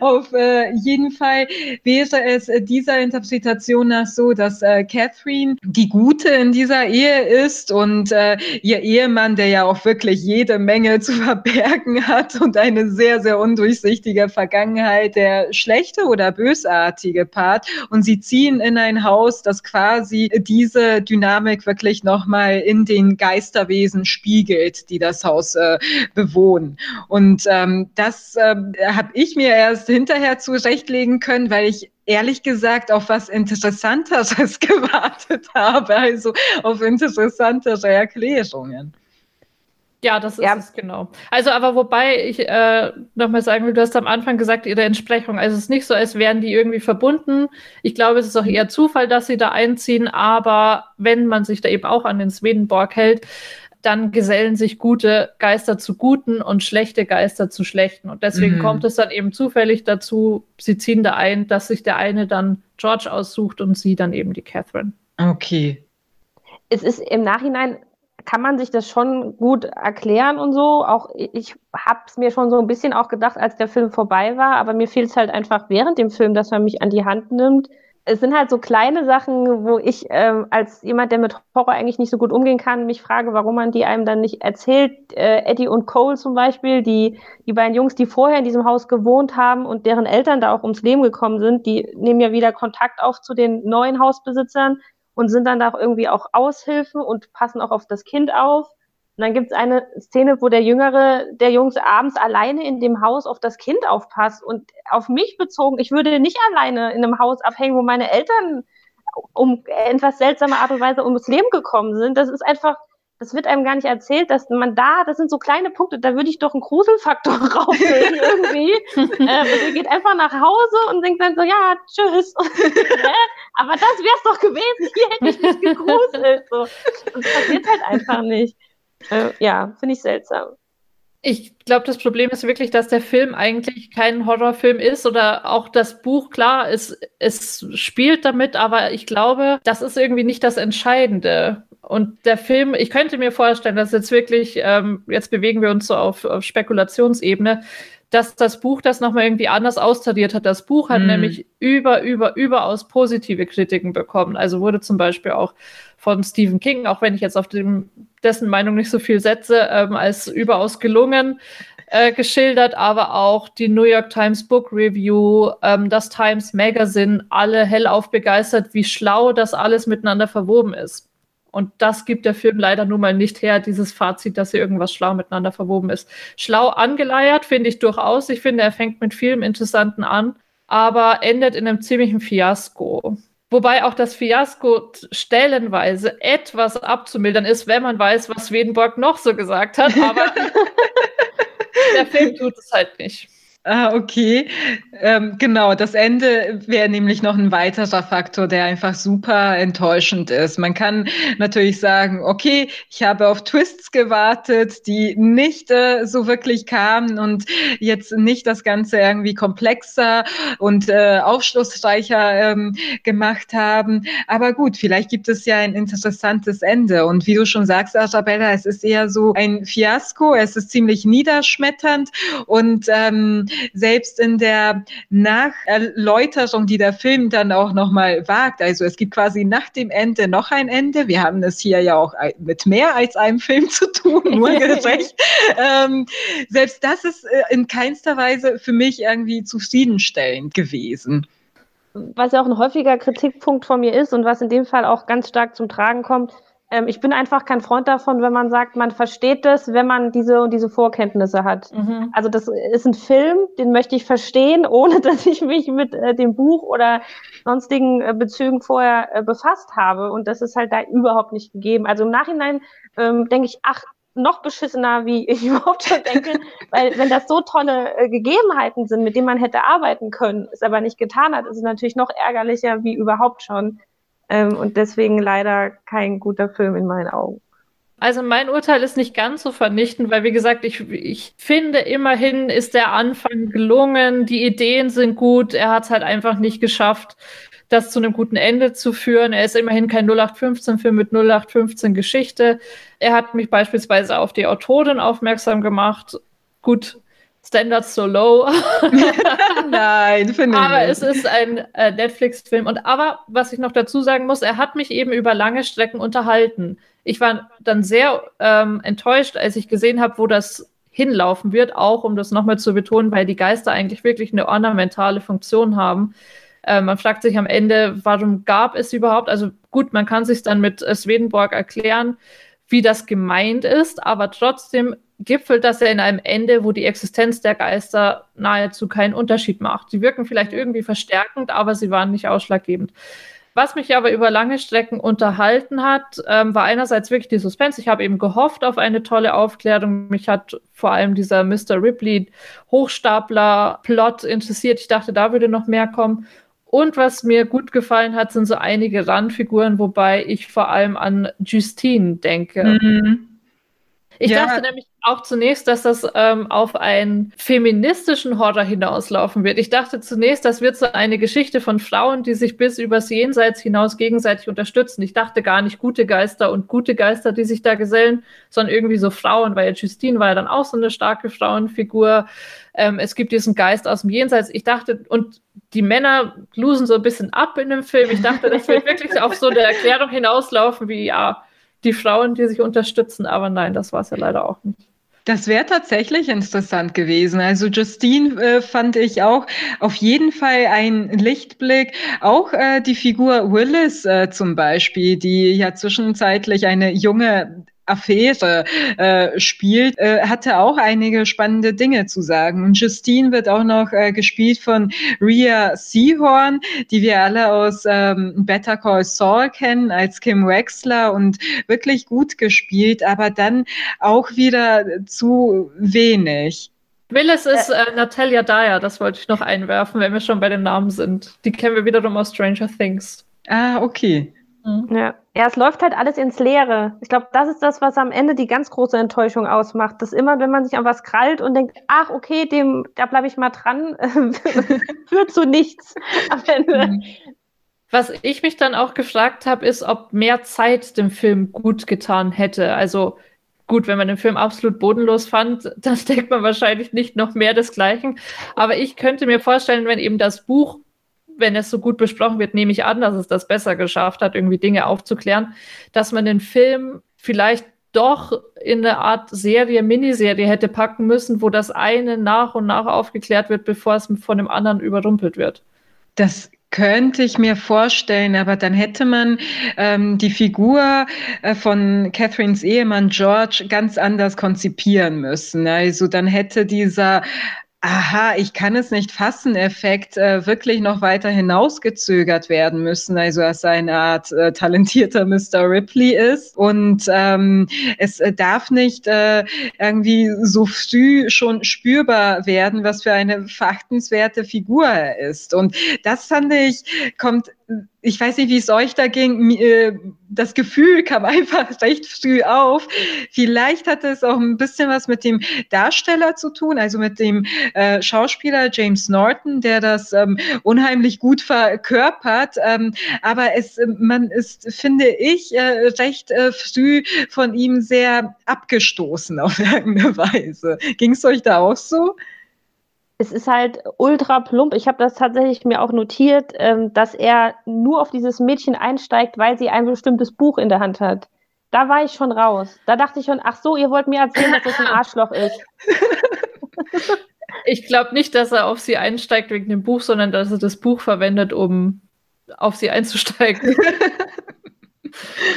Auf äh, jeden Fall wäre es äh, dieser Interpretation nach so, dass äh, Catherine die Gute in dieser Ehe ist und äh, ihr Ehemann, der ja auch wirklich jede Menge zu verbergen hat und eine sehr, sehr undurchsichtige Vergangenheit, der schlechte oder bösartige Part. Und sie ziehen in ein Haus, das quasi diese Dynamik wirklich nochmal in den Geisterwesen spiegelt, die das Haus äh, bewohnen. Und ähm, das äh, habe ich mir erst hinterher zurechtlegen können, weil ich ehrlich gesagt auf was Interessanteres gewartet habe, also auf interessantere Erklärungen. Ja, das ist ja. es genau. Also, aber wobei ich äh, nochmal sagen will, du hast am Anfang gesagt, ihre Entsprechung. Also, es ist nicht so, als wären die irgendwie verbunden. Ich glaube, es ist auch eher Zufall, dass sie da einziehen. Aber wenn man sich da eben auch an den Swedenborg hält, dann gesellen sich gute Geister zu guten und schlechte Geister zu schlechten. Und deswegen mhm. kommt es dann eben zufällig dazu, sie ziehen da ein, dass sich der eine dann George aussucht und sie dann eben die Catherine. Okay. Es ist im Nachhinein kann man sich das schon gut erklären und so. Auch ich habe es mir schon so ein bisschen auch gedacht, als der Film vorbei war, aber mir fehlt es halt einfach während dem Film, dass man mich an die Hand nimmt. Es sind halt so kleine Sachen, wo ich äh, als jemand, der mit Horror eigentlich nicht so gut umgehen kann, mich frage, warum man die einem dann nicht erzählt. Äh, Eddie und Cole zum Beispiel, die, die beiden Jungs, die vorher in diesem Haus gewohnt haben und deren Eltern da auch ums Leben gekommen sind, die nehmen ja wieder Kontakt auf zu den neuen Hausbesitzern und sind dann da irgendwie auch Aushilfen und passen auch auf das Kind auf. Und dann gibt es eine Szene, wo der Jüngere der Jungs abends alleine in dem Haus auf das Kind aufpasst. Und auf mich bezogen, ich würde nicht alleine in einem Haus abhängen, wo meine Eltern um etwas seltsame Art und Weise ums Leben gekommen sind. Das ist einfach das wird einem gar nicht erzählt, dass man da, das sind so kleine Punkte, da würde ich doch einen Gruselfaktor rauslegen irgendwie. äh, ihr geht einfach nach Hause und denkt dann so, ja, tschüss. Aber das wär's doch gewesen, hier hätte ich mich gegruselt. So. Und das passiert halt einfach nicht. Äh, ja, finde ich seltsam. Ich glaube, das Problem ist wirklich, dass der Film eigentlich kein Horrorfilm ist oder auch das Buch, klar, es, es spielt damit, aber ich glaube, das ist irgendwie nicht das Entscheidende. Und der Film, ich könnte mir vorstellen, dass jetzt wirklich, ähm, jetzt bewegen wir uns so auf, auf Spekulationsebene, dass das Buch das nochmal irgendwie anders austariert hat. Das Buch hat mm. nämlich über, über, überaus positive Kritiken bekommen. Also wurde zum Beispiel auch von Stephen King, auch wenn ich jetzt auf dem, dessen Meinung nicht so viel setze, ähm, als überaus gelungen äh, geschildert, aber auch die New York Times Book Review, ähm, das Times Magazine, alle hellauf begeistert, wie schlau das alles miteinander verwoben ist. Und das gibt der Film leider nun mal nicht her, dieses Fazit, dass hier irgendwas schlau miteinander verwoben ist. Schlau angeleiert finde ich durchaus. Ich finde, er fängt mit vielem Interessanten an, aber endet in einem ziemlichen Fiasko. Wobei auch das Fiasko stellenweise etwas abzumildern ist, wenn man weiß, was Swedenborg noch so gesagt hat. Aber der Film tut es halt nicht. Ah, okay. Ähm, genau, das Ende wäre nämlich noch ein weiterer Faktor, der einfach super enttäuschend ist. Man kann natürlich sagen, okay, ich habe auf Twists gewartet, die nicht äh, so wirklich kamen und jetzt nicht das Ganze irgendwie komplexer und äh, aufschlussreicher ähm, gemacht haben. Aber gut, vielleicht gibt es ja ein interessantes Ende. Und wie du schon sagst, Arabella, es ist eher so ein Fiasko, es ist ziemlich niederschmetternd und ähm, selbst in der Nacherläuterung, die der Film dann auch nochmal wagt, also es gibt quasi nach dem Ende noch ein Ende. Wir haben es hier ja auch mit mehr als einem Film zu tun, nur gerecht. ähm, selbst das ist äh, in keinster Weise für mich irgendwie zufriedenstellend gewesen was ja auch ein häufiger Kritikpunkt von mir ist und was in dem Fall auch ganz stark zum Tragen kommt, ähm, ich bin einfach kein Freund davon, wenn man sagt, man versteht das, wenn man diese und diese Vorkenntnisse hat. Mhm. Also das ist ein Film, den möchte ich verstehen, ohne dass ich mich mit äh, dem Buch oder sonstigen äh, Bezügen vorher äh, befasst habe. Und das ist halt da überhaupt nicht gegeben. Also im Nachhinein ähm, denke ich, ach, noch beschissener, wie ich überhaupt schon denke, weil wenn das so tolle äh, Gegebenheiten sind, mit denen man hätte arbeiten können, es aber nicht getan hat, ist es natürlich noch ärgerlicher wie überhaupt schon. Ähm, und deswegen leider kein guter Film in meinen Augen. Also mein Urteil ist nicht ganz so vernichtend, weil wie gesagt, ich, ich finde immerhin ist der Anfang gelungen, die Ideen sind gut, er hat es halt einfach nicht geschafft, das zu einem guten Ende zu führen. Er ist immerhin kein 0815-Film mit 0815 Geschichte. Er hat mich beispielsweise auf die Autorin aufmerksam gemacht. Gut, Standards so low. Nein, finde ich Aber nicht. es ist ein äh, Netflix-Film. Und aber, was ich noch dazu sagen muss, er hat mich eben über lange Strecken unterhalten. Ich war dann sehr ähm, enttäuscht, als ich gesehen habe, wo das hinlaufen wird, auch um das nochmal zu betonen, weil die Geister eigentlich wirklich eine ornamentale Funktion haben. Äh, man fragt sich am Ende, warum gab es überhaupt? Also gut, man kann sich dann mit äh, Swedenborg erklären, wie das gemeint ist, aber trotzdem gipfelt das ja in einem Ende, wo die Existenz der Geister nahezu keinen Unterschied macht. Sie wirken vielleicht irgendwie verstärkend, aber sie waren nicht ausschlaggebend. Was mich aber über lange Strecken unterhalten hat, ähm, war einerseits wirklich die Suspense. Ich habe eben gehofft auf eine tolle Aufklärung. Mich hat vor allem dieser Mr. Ripley Hochstapler-Plot interessiert. Ich dachte, da würde noch mehr kommen. Und was mir gut gefallen hat, sind so einige Randfiguren, wobei ich vor allem an Justine denke. Mhm. Ich ja. dachte nämlich auch zunächst, dass das ähm, auf einen feministischen Horror hinauslaufen wird. Ich dachte zunächst, das wird so eine Geschichte von Frauen, die sich bis übers Jenseits hinaus gegenseitig unterstützen. Ich dachte gar nicht gute Geister und gute Geister, die sich da gesellen, sondern irgendwie so Frauen, weil ja Justine war ja dann auch so eine starke Frauenfigur. Ähm, es gibt diesen Geist aus dem Jenseits. Ich dachte, und die Männer losen so ein bisschen ab in dem Film. Ich dachte, das wird wirklich auf so eine Erklärung hinauslaufen, wie ja, die Frauen, die sich unterstützen. Aber nein, das war es ja leider auch nicht. Das wäre tatsächlich interessant gewesen. Also Justine äh, fand ich auch auf jeden Fall ein Lichtblick. Auch äh, die Figur Willis äh, zum Beispiel, die ja zwischenzeitlich eine junge Affäre äh, spielt, äh, hatte auch einige spannende Dinge zu sagen. Und Justine wird auch noch äh, gespielt von Rhea Seahorn, die wir alle aus ähm, Better Call Saul kennen, als Kim Wexler und wirklich gut gespielt, aber dann auch wieder zu wenig. Willis ist äh, Natalia Dyer, das wollte ich noch einwerfen, wenn wir schon bei den Namen sind. Die kennen wir wiederum aus Stranger Things. Ah, okay. Mhm. Ja. ja, es läuft halt alles ins Leere. Ich glaube, das ist das, was am Ende die ganz große Enttäuschung ausmacht. Dass immer, wenn man sich an was krallt und denkt, ach, okay, dem, da bleibe ich mal dran, führt zu nichts am Ende. Mhm. Was ich mich dann auch gefragt habe, ist, ob mehr Zeit dem Film gut getan hätte. Also gut, wenn man den Film absolut bodenlos fand, dann denkt man wahrscheinlich nicht noch mehr desgleichen. Aber ich könnte mir vorstellen, wenn eben das Buch wenn es so gut besprochen wird, nehme ich an, dass es das besser geschafft hat, irgendwie Dinge aufzuklären, dass man den Film vielleicht doch in eine Art Serie, Miniserie hätte packen müssen, wo das eine nach und nach aufgeklärt wird, bevor es von dem anderen überrumpelt wird. Das könnte ich mir vorstellen, aber dann hätte man ähm, die Figur äh, von Catherines Ehemann George ganz anders konzipieren müssen. Also dann hätte dieser aha, ich kann es nicht fassen, Effekt äh, wirklich noch weiter hinausgezögert werden müssen. Also dass er eine Art äh, talentierter Mr. Ripley ist. Und ähm, es äh, darf nicht äh, irgendwie so früh schon spürbar werden, was für eine verachtenswerte Figur er ist. Und das fand ich, kommt ich weiß nicht, wie es euch da ging. Äh, das Gefühl kam einfach recht früh auf. Vielleicht hatte es auch ein bisschen was mit dem Darsteller zu tun, also mit dem äh, Schauspieler James Norton, der das ähm, unheimlich gut verkörpert. Ähm, aber es, man ist, finde ich, äh, recht äh, früh von ihm sehr abgestoßen auf irgendeine Weise. Ging es euch da auch so? Es ist halt ultra plump. Ich habe das tatsächlich mir auch notiert, ähm, dass er nur auf dieses Mädchen einsteigt, weil sie ein bestimmtes Buch in der Hand hat. Da war ich schon raus. Da dachte ich schon, ach so, ihr wollt mir erzählen, dass das ein Arschloch ist. Ich glaube nicht, dass er auf sie einsteigt wegen dem Buch, sondern dass er das Buch verwendet, um auf sie einzusteigen.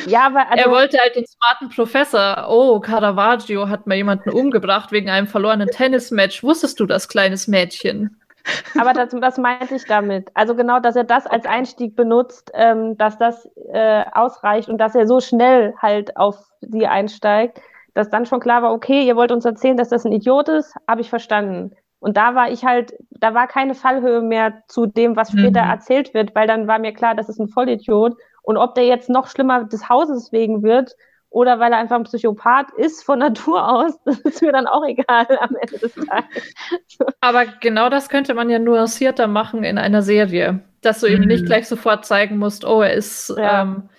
Ja, aber also, er wollte halt den smarten Professor. Oh, Caravaggio hat mal jemanden umgebracht wegen einem verlorenen Tennismatch. Wusstest du das, kleines Mädchen? Aber das, das meinte ich damit. Also genau, dass er das als Einstieg benutzt, ähm, dass das äh, ausreicht und dass er so schnell halt auf sie einsteigt, dass dann schon klar war, okay, ihr wollt uns erzählen, dass das ein Idiot ist, habe ich verstanden. Und da war ich halt, da war keine Fallhöhe mehr zu dem, was später mhm. erzählt wird, weil dann war mir klar, das ist ein Vollidiot und ob der jetzt noch schlimmer des Hauses wegen wird oder weil er einfach ein Psychopath ist von Natur aus, das ist mir dann auch egal am Ende des Tages. Aber genau das könnte man ja nuancierter machen in einer Serie, dass du mhm. eben nicht gleich sofort zeigen musst, oh, er ist ja. ähm,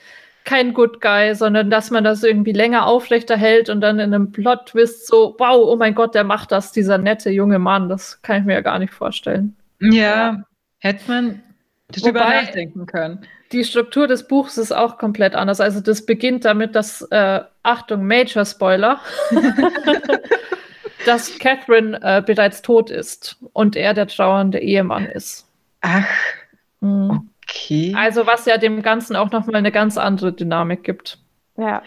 kein Good Guy, sondern dass man das irgendwie länger aufrechterhält und dann in einem Plot-Twist so, wow, oh mein Gott, der macht das, dieser nette junge Mann, das kann ich mir ja gar nicht vorstellen. Ja, hätte man darüber nachdenken können die Struktur des Buchs ist auch komplett anders. Also das beginnt damit, dass, äh, Achtung, Major Spoiler, dass Catherine äh, bereits tot ist und er der trauernde Ehemann ist. Ach, mhm. okay. Also was ja dem Ganzen auch nochmal eine ganz andere Dynamik gibt. Ja.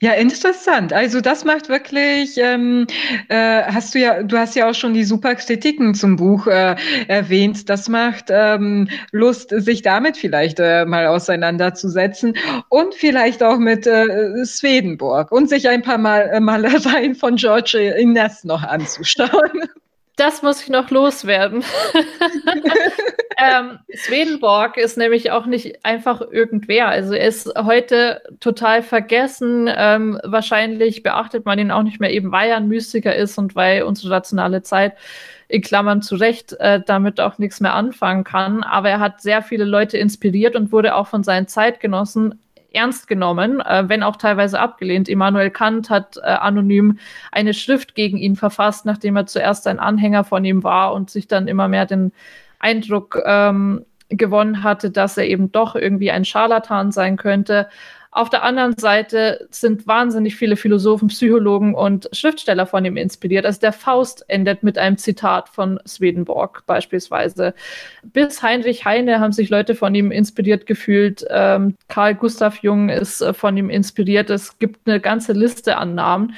Ja, interessant. Also das macht wirklich, ähm, äh, hast du ja, du hast ja auch schon die super Kritiken zum Buch äh, erwähnt. Das macht ähm, Lust, sich damit vielleicht äh, mal auseinanderzusetzen und vielleicht auch mit äh, Swedenborg und sich ein paar mal äh, Malereien von George Ines noch anzuschauen. Das muss ich noch loswerden. ähm, Swedenborg ist nämlich auch nicht einfach irgendwer. Also er ist heute total vergessen. Ähm, wahrscheinlich beachtet man ihn auch nicht mehr, eben weil er ein Mystiker ist und weil unsere rationale Zeit in Klammern zu Recht äh, damit auch nichts mehr anfangen kann. Aber er hat sehr viele Leute inspiriert und wurde auch von seinen Zeitgenossen ernst genommen, äh, wenn auch teilweise abgelehnt. Immanuel Kant hat äh, anonym eine Schrift gegen ihn verfasst, nachdem er zuerst ein Anhänger von ihm war und sich dann immer mehr den Eindruck ähm, gewonnen hatte, dass er eben doch irgendwie ein Scharlatan sein könnte. Auf der anderen Seite sind wahnsinnig viele Philosophen, Psychologen und Schriftsteller von ihm inspiriert. Also der Faust endet mit einem Zitat von Swedenborg beispielsweise. Bis Heinrich Heine haben sich Leute von ihm inspiriert gefühlt. Ähm, Karl Gustav Jung ist äh, von ihm inspiriert. Es gibt eine ganze Liste an Namen.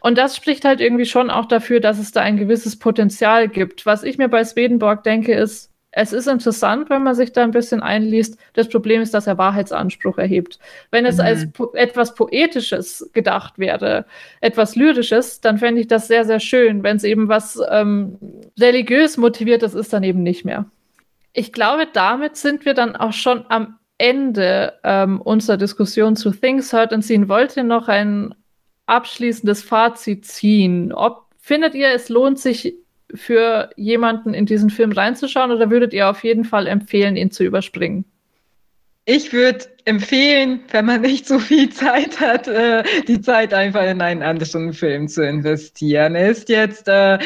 Und das spricht halt irgendwie schon auch dafür, dass es da ein gewisses Potenzial gibt. Was ich mir bei Swedenborg denke, ist, es ist interessant, wenn man sich da ein bisschen einliest. Das Problem ist, dass er Wahrheitsanspruch erhebt. Wenn es mhm. als po etwas Poetisches gedacht wäre, etwas Lyrisches, dann fände ich das sehr, sehr schön. Wenn es eben was ähm, religiös motiviertes ist, dann eben nicht mehr. Ich glaube, damit sind wir dann auch schon am Ende ähm, unserer Diskussion zu Things Heard and Seen. Wollte noch ein abschließendes Fazit ziehen. Ob findet ihr, es lohnt sich für jemanden in diesen Film reinzuschauen oder würdet ihr auf jeden Fall empfehlen, ihn zu überspringen? Ich würde empfehlen, wenn man nicht so viel Zeit hat, äh, die Zeit einfach in einen anderen Film zu investieren. Er ist jetzt äh,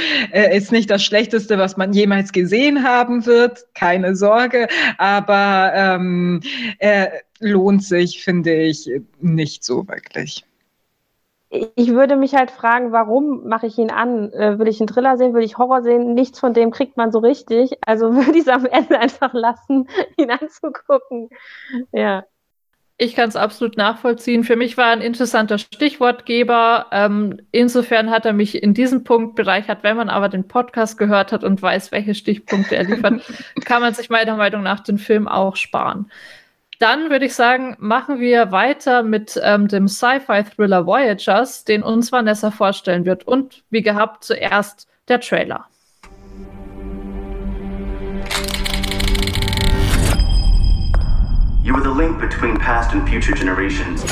ist nicht das Schlechteste, was man jemals gesehen haben wird, keine Sorge, aber ähm, er lohnt sich, finde ich, nicht so wirklich ich würde mich halt fragen, warum mache ich ihn an? Äh, will ich einen Thriller sehen? Will ich Horror sehen? Nichts von dem kriegt man so richtig. Also würde ich es am Ende einfach lassen, ihn anzugucken. Ja. Ich kann es absolut nachvollziehen. Für mich war ein interessanter Stichwortgeber. Ähm, insofern hat er mich in diesem Punkt bereichert. Wenn man aber den Podcast gehört hat und weiß, welche Stichpunkte er liefert, kann man sich meiner Meinung nach den Film auch sparen. Dann würde ich sagen, machen wir weiter mit ähm, dem Sci-Fi-Thriller Voyagers, den uns Vanessa vorstellen wird. Und wie gehabt, zuerst der Trailer. You are the link between past and future generations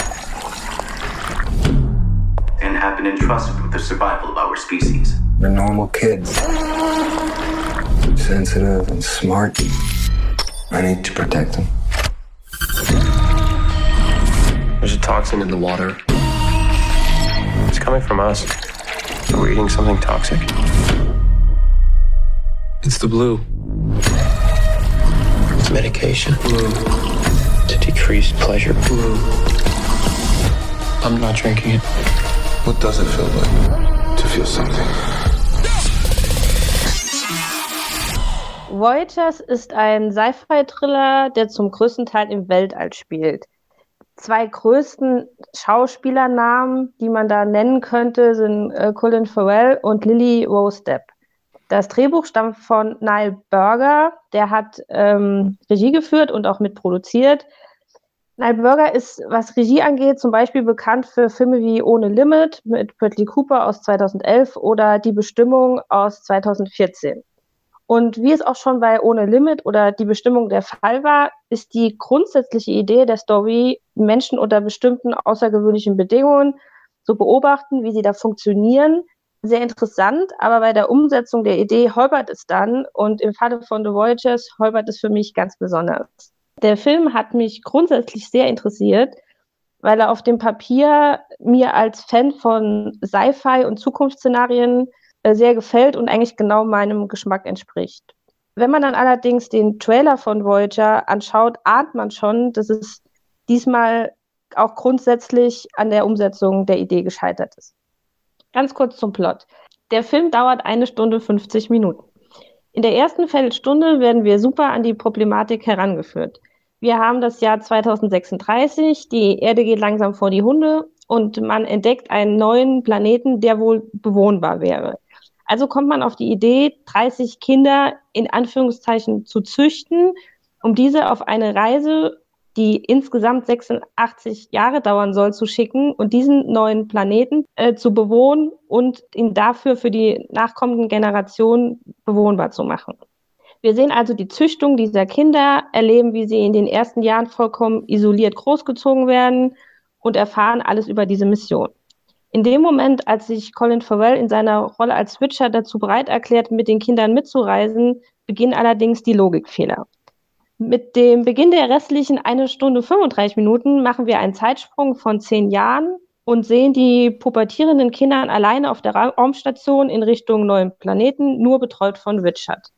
and have been entrusted with the survival of our species. We're normal kids. Sensitive and smart. I need to protect them. There's a toxin in the water. It's coming from us. We're eating something toxic? It's the blue. It's medication. Blue. To decrease pleasure. Blue. I'm not drinking it. What does it feel like to feel something? Voyagers ist ein Sci-Fi-Thriller, der zum größten Teil im Weltall spielt. zwei größten Schauspielernamen, die man da nennen könnte, sind äh, Colin Farrell und Lily Rose Depp. Das Drehbuch stammt von Niall Berger, der hat ähm, Regie geführt und auch mitproduziert. Niall Berger ist, was Regie angeht, zum Beispiel bekannt für Filme wie Ohne Limit mit Bradley Cooper aus 2011 oder Die Bestimmung aus 2014. Und wie es auch schon bei Ohne Limit oder die Bestimmung der Fall war, ist die grundsätzliche Idee der Story, Menschen unter bestimmten außergewöhnlichen Bedingungen zu beobachten, wie sie da funktionieren, sehr interessant, aber bei der Umsetzung der Idee holpert es dann und im Falle von The Voyagers holpert es für mich ganz besonders. Der Film hat mich grundsätzlich sehr interessiert, weil er auf dem Papier mir als Fan von Sci-Fi und Zukunftsszenarien sehr gefällt und eigentlich genau meinem Geschmack entspricht. Wenn man dann allerdings den Trailer von Voyager anschaut, ahnt man schon, dass es diesmal auch grundsätzlich an der Umsetzung der Idee gescheitert ist. Ganz kurz zum Plot. Der Film dauert eine Stunde 50 Minuten. In der ersten Viertelstunde werden wir super an die Problematik herangeführt. Wir haben das Jahr 2036, die Erde geht langsam vor die Hunde und man entdeckt einen neuen Planeten, der wohl bewohnbar wäre. Also kommt man auf die Idee, 30 Kinder in Anführungszeichen zu züchten, um diese auf eine Reise, die insgesamt 86 Jahre dauern soll, zu schicken und diesen neuen Planeten äh, zu bewohnen und ihn dafür für die nachkommenden Generationen bewohnbar zu machen. Wir sehen also die Züchtung dieser Kinder, erleben, wie sie in den ersten Jahren vollkommen isoliert großgezogen werden und erfahren alles über diese Mission. In dem Moment, als sich Colin Farrell in seiner Rolle als Switcher dazu bereit erklärt, mit den Kindern mitzureisen, beginnen allerdings die Logikfehler. Mit dem Beginn der restlichen eine Stunde 35 Minuten machen wir einen Zeitsprung von zehn Jahren und sehen die pubertierenden Kinder alleine auf der Raumstation in Richtung neuen Planeten, nur betreut von Richard.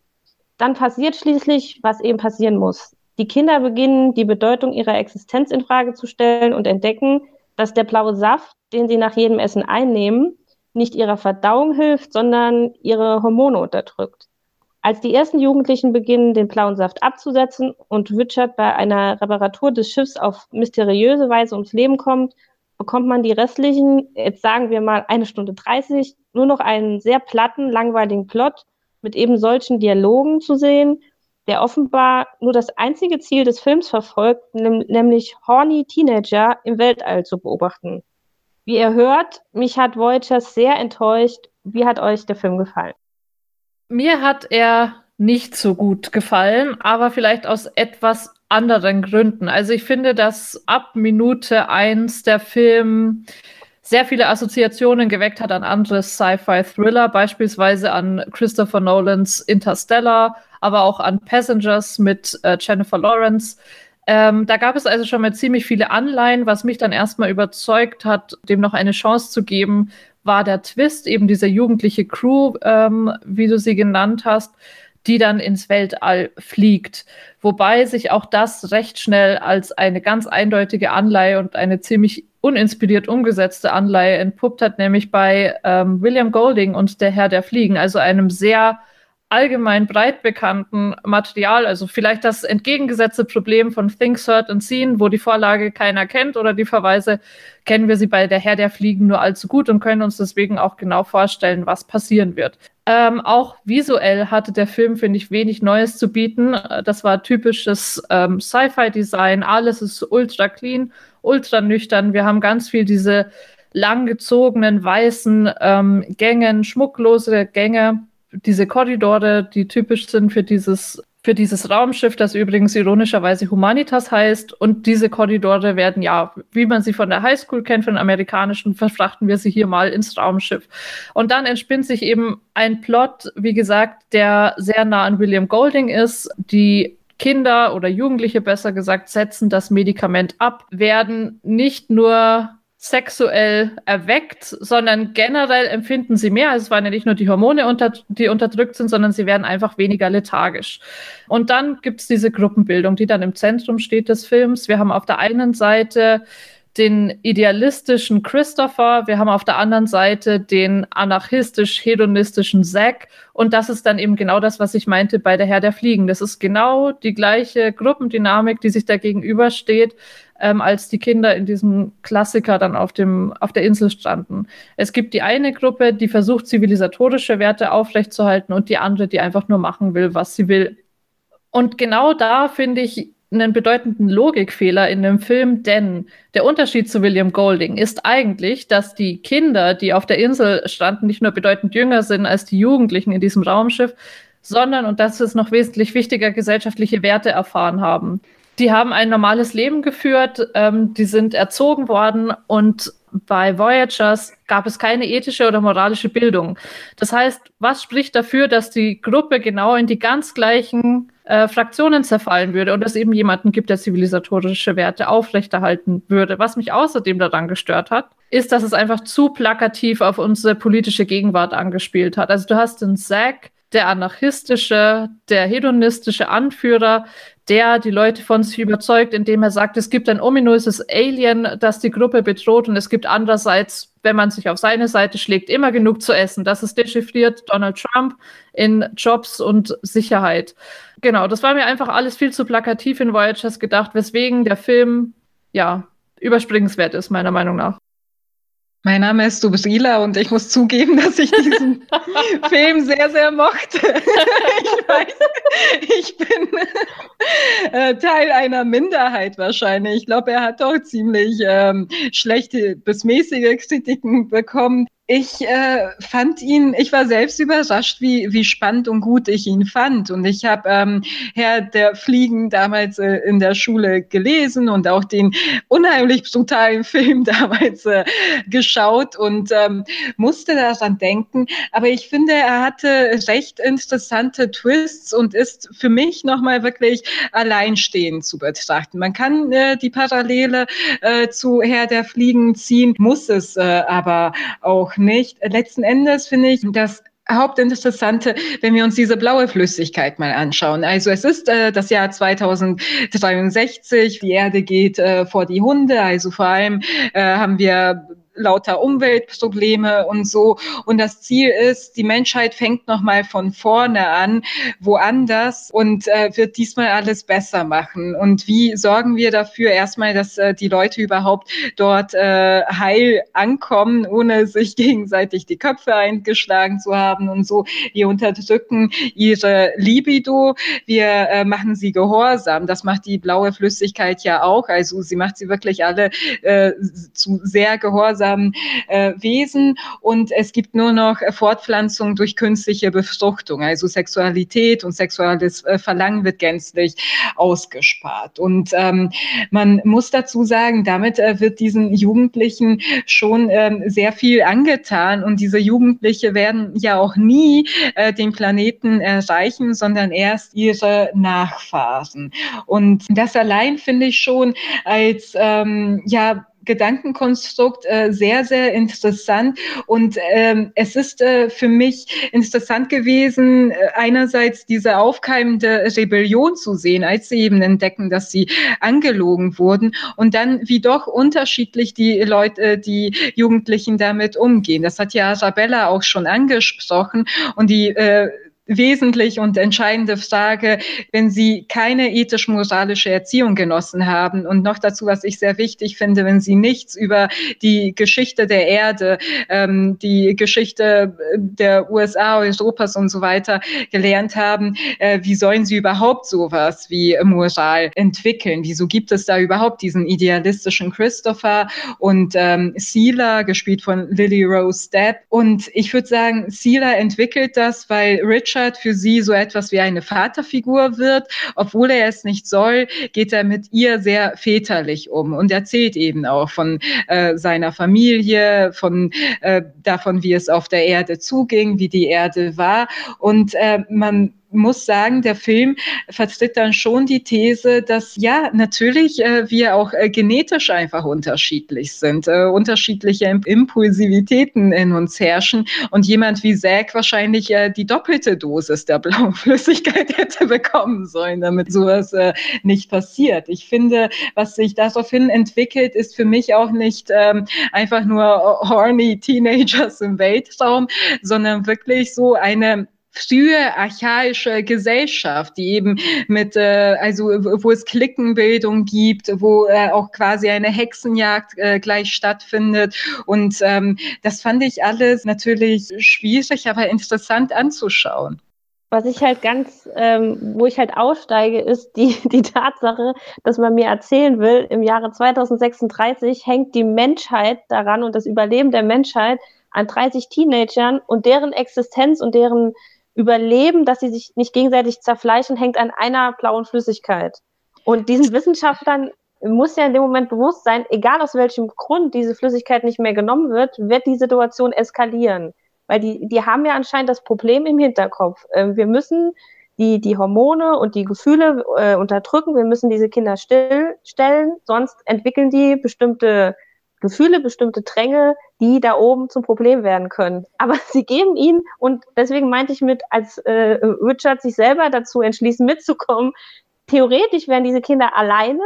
Dann passiert schließlich, was eben passieren muss. Die Kinder beginnen, die Bedeutung ihrer Existenz in Frage zu stellen und entdecken, dass der blaue Saft, den sie nach jedem Essen einnehmen, nicht ihrer Verdauung hilft, sondern ihre Hormone unterdrückt. Als die ersten Jugendlichen beginnen, den blauen Saft abzusetzen und Richard bei einer Reparatur des Schiffs auf mysteriöse Weise ums Leben kommt, bekommt man die restlichen, jetzt sagen wir mal eine Stunde 30, nur noch einen sehr platten, langweiligen Plot mit eben solchen Dialogen zu sehen der offenbar nur das einzige Ziel des Films verfolgt, nämlich horny Teenager im Weltall zu beobachten. Wie ihr hört, mich hat Voyagers sehr enttäuscht. Wie hat euch der Film gefallen? Mir hat er nicht so gut gefallen, aber vielleicht aus etwas anderen Gründen. Also ich finde, dass ab Minute eins der Film sehr viele Assoziationen geweckt hat an andere Sci-Fi-Thriller, beispielsweise an Christopher Nolans Interstellar, aber auch an Passengers mit äh, Jennifer Lawrence. Ähm, da gab es also schon mal ziemlich viele Anleihen. Was mich dann erstmal überzeugt hat, dem noch eine Chance zu geben, war der Twist, eben diese jugendliche Crew, ähm, wie du sie genannt hast, die dann ins Weltall fliegt. Wobei sich auch das recht schnell als eine ganz eindeutige Anleihe und eine ziemlich uninspiriert umgesetzte Anleihe entpuppt hat, nämlich bei ähm, William Golding und der Herr der Fliegen, also einem sehr allgemein breit bekannten Material, also vielleicht das entgegengesetzte Problem von Things Heard and Seen, wo die Vorlage keiner kennt oder die Verweise kennen wir sie bei der Herr der Fliegen nur allzu gut und können uns deswegen auch genau vorstellen, was passieren wird. Ähm, auch visuell hatte der Film, finde ich, wenig Neues zu bieten. Das war typisches ähm, Sci-Fi-Design. Alles ist ultra clean, ultra nüchtern. Wir haben ganz viel diese langgezogenen weißen ähm, Gängen, schmucklose Gänge diese Korridore, die typisch sind für dieses für dieses Raumschiff, das übrigens ironischerweise Humanitas heißt. Und diese Korridore werden ja, wie man sie von der Highschool kennt, von amerikanischen, verfrachten wir sie hier mal ins Raumschiff. Und dann entspinnt sich eben ein Plot, wie gesagt, der sehr nah an William Golding ist. Die Kinder oder Jugendliche besser gesagt setzen das Medikament ab, werden nicht nur sexuell erweckt, sondern generell empfinden sie mehr. Also es waren ja nicht nur die Hormone, unter, die unterdrückt sind, sondern sie werden einfach weniger lethargisch. Und dann gibt es diese Gruppenbildung, die dann im Zentrum steht des Films. Wir haben auf der einen Seite den idealistischen Christopher, wir haben auf der anderen Seite den anarchistisch-hedonistischen Zack und das ist dann eben genau das, was ich meinte bei der Herr der Fliegen. Das ist genau die gleiche Gruppendynamik, die sich da gegenübersteht, ähm, als die Kinder in diesem Klassiker dann auf, dem, auf der Insel standen. Es gibt die eine Gruppe, die versucht, zivilisatorische Werte aufrechtzuerhalten und die andere, die einfach nur machen will, was sie will. Und genau da finde ich einen bedeutenden Logikfehler in dem Film, denn der Unterschied zu William Golding ist eigentlich, dass die Kinder, die auf der Insel standen, nicht nur bedeutend jünger sind als die Jugendlichen in diesem Raumschiff, sondern, und das ist noch wesentlich wichtiger, gesellschaftliche Werte erfahren haben. Die haben ein normales Leben geführt, ähm, die sind erzogen worden und bei Voyagers gab es keine ethische oder moralische Bildung. Das heißt, was spricht dafür, dass die Gruppe genau in die ganz gleichen äh, Fraktionen zerfallen würde und es eben jemanden gibt, der zivilisatorische Werte aufrechterhalten würde. Was mich außerdem daran gestört hat, ist, dass es einfach zu plakativ auf unsere politische Gegenwart angespielt hat. Also du hast den Zack, der anarchistische, der hedonistische Anführer, der die Leute von sich überzeugt, indem er sagt, es gibt ein ominöses Alien, das die Gruppe bedroht und es gibt andererseits, wenn man sich auf seine Seite schlägt, immer genug zu essen. Das ist dechiffriert Donald Trump in Jobs und Sicherheit. Genau, das war mir einfach alles viel zu plakativ in Voyagers gedacht, weswegen der Film, ja, überspringenswert ist, meiner Meinung nach. Mein Name ist Subsila und ich muss zugeben, dass ich diesen Film sehr, sehr mochte. ich weiß, ich bin äh, Teil einer Minderheit wahrscheinlich. Ich glaube, er hat doch ziemlich ähm, schlechte bis mäßige Kritiken bekommen. Ich äh, fand ihn, ich war selbst überrascht, wie, wie spannend und gut ich ihn fand. Und ich habe ähm, Herr der Fliegen damals äh, in der Schule gelesen und auch den unheimlich brutalen Film damals äh, geschaut und ähm, musste daran denken. Aber ich finde, er hatte recht interessante Twists und ist für mich nochmal wirklich alleinstehend zu betrachten. Man kann äh, die Parallele äh, zu Herr der Fliegen ziehen, muss es äh, aber auch nicht. Letzten Endes finde ich, dass Hauptinteressante, wenn wir uns diese blaue Flüssigkeit mal anschauen. Also es ist äh, das Jahr 2063, die Erde geht äh, vor die Hunde, also vor allem äh, haben wir lauter Umweltprobleme und so. Und das Ziel ist, die Menschheit fängt nochmal von vorne an, woanders und äh, wird diesmal alles besser machen. Und wie sorgen wir dafür erstmal, dass äh, die Leute überhaupt dort äh, heil ankommen, ohne sich gegenseitig die Köpfe eingeschlagen zu haben und so. Wir unterdrücken ihre Libido, wir äh, machen sie gehorsam. Das macht die blaue Flüssigkeit ja auch. Also sie macht sie wirklich alle äh, zu sehr gehorsam gemeinsamen äh, Wesen und es gibt nur noch Fortpflanzung durch künstliche Befruchtung. Also Sexualität und sexuelles äh, Verlangen wird gänzlich ausgespart. Und ähm, man muss dazu sagen, damit äh, wird diesen Jugendlichen schon ähm, sehr viel angetan und diese Jugendliche werden ja auch nie äh, den Planeten erreichen, sondern erst ihre Nachfahren. Und das allein finde ich schon als ähm, ja Gedankenkonstrukt äh, sehr, sehr interessant. Und ähm, es ist äh, für mich interessant gewesen, äh, einerseits diese aufkeimende Rebellion zu sehen, als sie eben entdecken, dass sie angelogen wurden und dann wie doch unterschiedlich die Leute, äh, die Jugendlichen damit umgehen. Das hat ja Arabella auch schon angesprochen und die äh, wesentlich und entscheidende Frage, wenn Sie keine ethisch-moralische Erziehung genossen haben und noch dazu, was ich sehr wichtig finde, wenn Sie nichts über die Geschichte der Erde, ähm, die Geschichte der USA, Europas und so weiter gelernt haben, äh, wie sollen Sie überhaupt sowas wie Moral entwickeln? Wieso gibt es da überhaupt diesen idealistischen Christopher und ähm, Sela, gespielt von Lily Rose Depp? Und ich würde sagen, Sela entwickelt das, weil Rich Richard für sie so etwas wie eine Vaterfigur wird. Obwohl er es nicht soll, geht er mit ihr sehr väterlich um und erzählt eben auch von äh, seiner Familie, von äh, davon, wie es auf der Erde zuging, wie die Erde war. Und äh, man muss sagen, der Film vertritt dann schon die These, dass ja, natürlich äh, wir auch äh, genetisch einfach unterschiedlich sind, äh, unterschiedliche Impulsivitäten in uns herrschen und jemand wie Zack wahrscheinlich äh, die doppelte Dosis der blauen Flüssigkeit hätte bekommen sollen, damit sowas äh, nicht passiert. Ich finde, was sich daraufhin entwickelt, ist für mich auch nicht ähm, einfach nur horny Teenagers im Weltraum, sondern wirklich so eine frühe archaische Gesellschaft, die eben mit, äh, also wo es Klickenbildung gibt, wo äh, auch quasi eine Hexenjagd äh, gleich stattfindet. Und ähm, das fand ich alles natürlich schwierig, aber interessant anzuschauen. Was ich halt ganz, ähm, wo ich halt aussteige, ist die, die Tatsache, dass man mir erzählen will, im Jahre 2036 hängt die Menschheit daran und das Überleben der Menschheit an 30 Teenagern und deren Existenz und deren Überleben, dass sie sich nicht gegenseitig zerfleischen, hängt an einer blauen Flüssigkeit. Und diesen Wissenschaftlern muss ja in dem Moment bewusst sein, egal aus welchem Grund diese Flüssigkeit nicht mehr genommen wird, wird die Situation eskalieren. Weil die, die haben ja anscheinend das Problem im Hinterkopf. Ähm, wir müssen die, die Hormone und die Gefühle äh, unterdrücken, wir müssen diese Kinder stillstellen, sonst entwickeln die bestimmte Gefühle, bestimmte Dränge, die da oben zum Problem werden können. Aber sie geben ihnen, und deswegen meinte ich mit, als äh, Richard sich selber dazu entschließen, mitzukommen, theoretisch wären diese Kinder alleine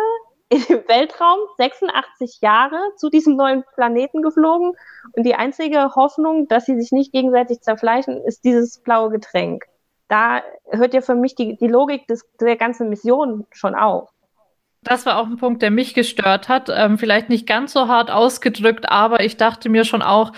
im Weltraum 86 Jahre zu diesem neuen Planeten geflogen und die einzige Hoffnung, dass sie sich nicht gegenseitig zerfleischen, ist dieses blaue Getränk. Da hört ja für mich die, die Logik des, der ganzen Mission schon auf. Das war auch ein Punkt, der mich gestört hat. Ähm, vielleicht nicht ganz so hart ausgedrückt, aber ich dachte mir schon auch,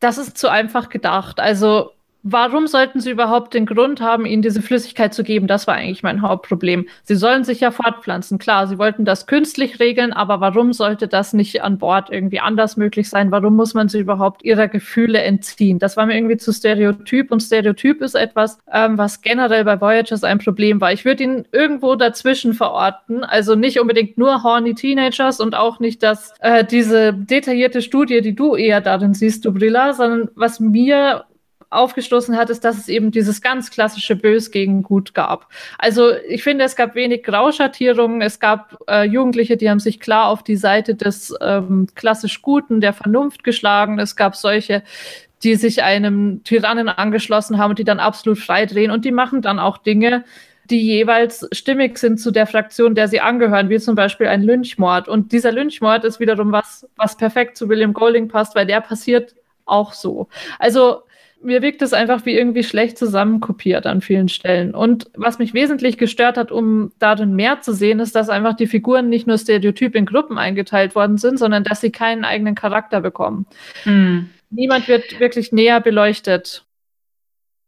das ist zu einfach gedacht. Also Warum sollten sie überhaupt den Grund haben, ihnen diese Flüssigkeit zu geben? Das war eigentlich mein Hauptproblem. Sie sollen sich ja fortpflanzen. Klar, sie wollten das künstlich regeln, aber warum sollte das nicht an Bord irgendwie anders möglich sein? Warum muss man sie überhaupt ihrer Gefühle entziehen? Das war mir irgendwie zu stereotyp und Stereotyp ist etwas, ähm, was generell bei Voyagers ein Problem war. Ich würde ihn irgendwo dazwischen verorten. Also nicht unbedingt nur horny Teenagers und auch nicht das, äh, diese detaillierte Studie, die du eher darin siehst, Dubrilla, sondern was mir aufgestoßen hat, ist, dass es eben dieses ganz klassische Bös gegen Gut gab. Also ich finde, es gab wenig Grauschattierungen, es gab äh, Jugendliche, die haben sich klar auf die Seite des ähm, klassisch Guten, der Vernunft geschlagen. Es gab solche, die sich einem Tyrannen angeschlossen haben und die dann absolut frei drehen und die machen dann auch Dinge, die jeweils stimmig sind zu der Fraktion, der sie angehören, wie zum Beispiel ein Lynchmord. Und dieser Lynchmord ist wiederum was, was perfekt zu William Golding passt, weil der passiert auch so. Also mir wirkt es einfach wie irgendwie schlecht zusammenkopiert an vielen Stellen. Und was mich wesentlich gestört hat, um darin mehr zu sehen, ist, dass einfach die Figuren nicht nur stereotyp in Gruppen eingeteilt worden sind, sondern dass sie keinen eigenen Charakter bekommen. Mhm. Niemand wird wirklich näher beleuchtet.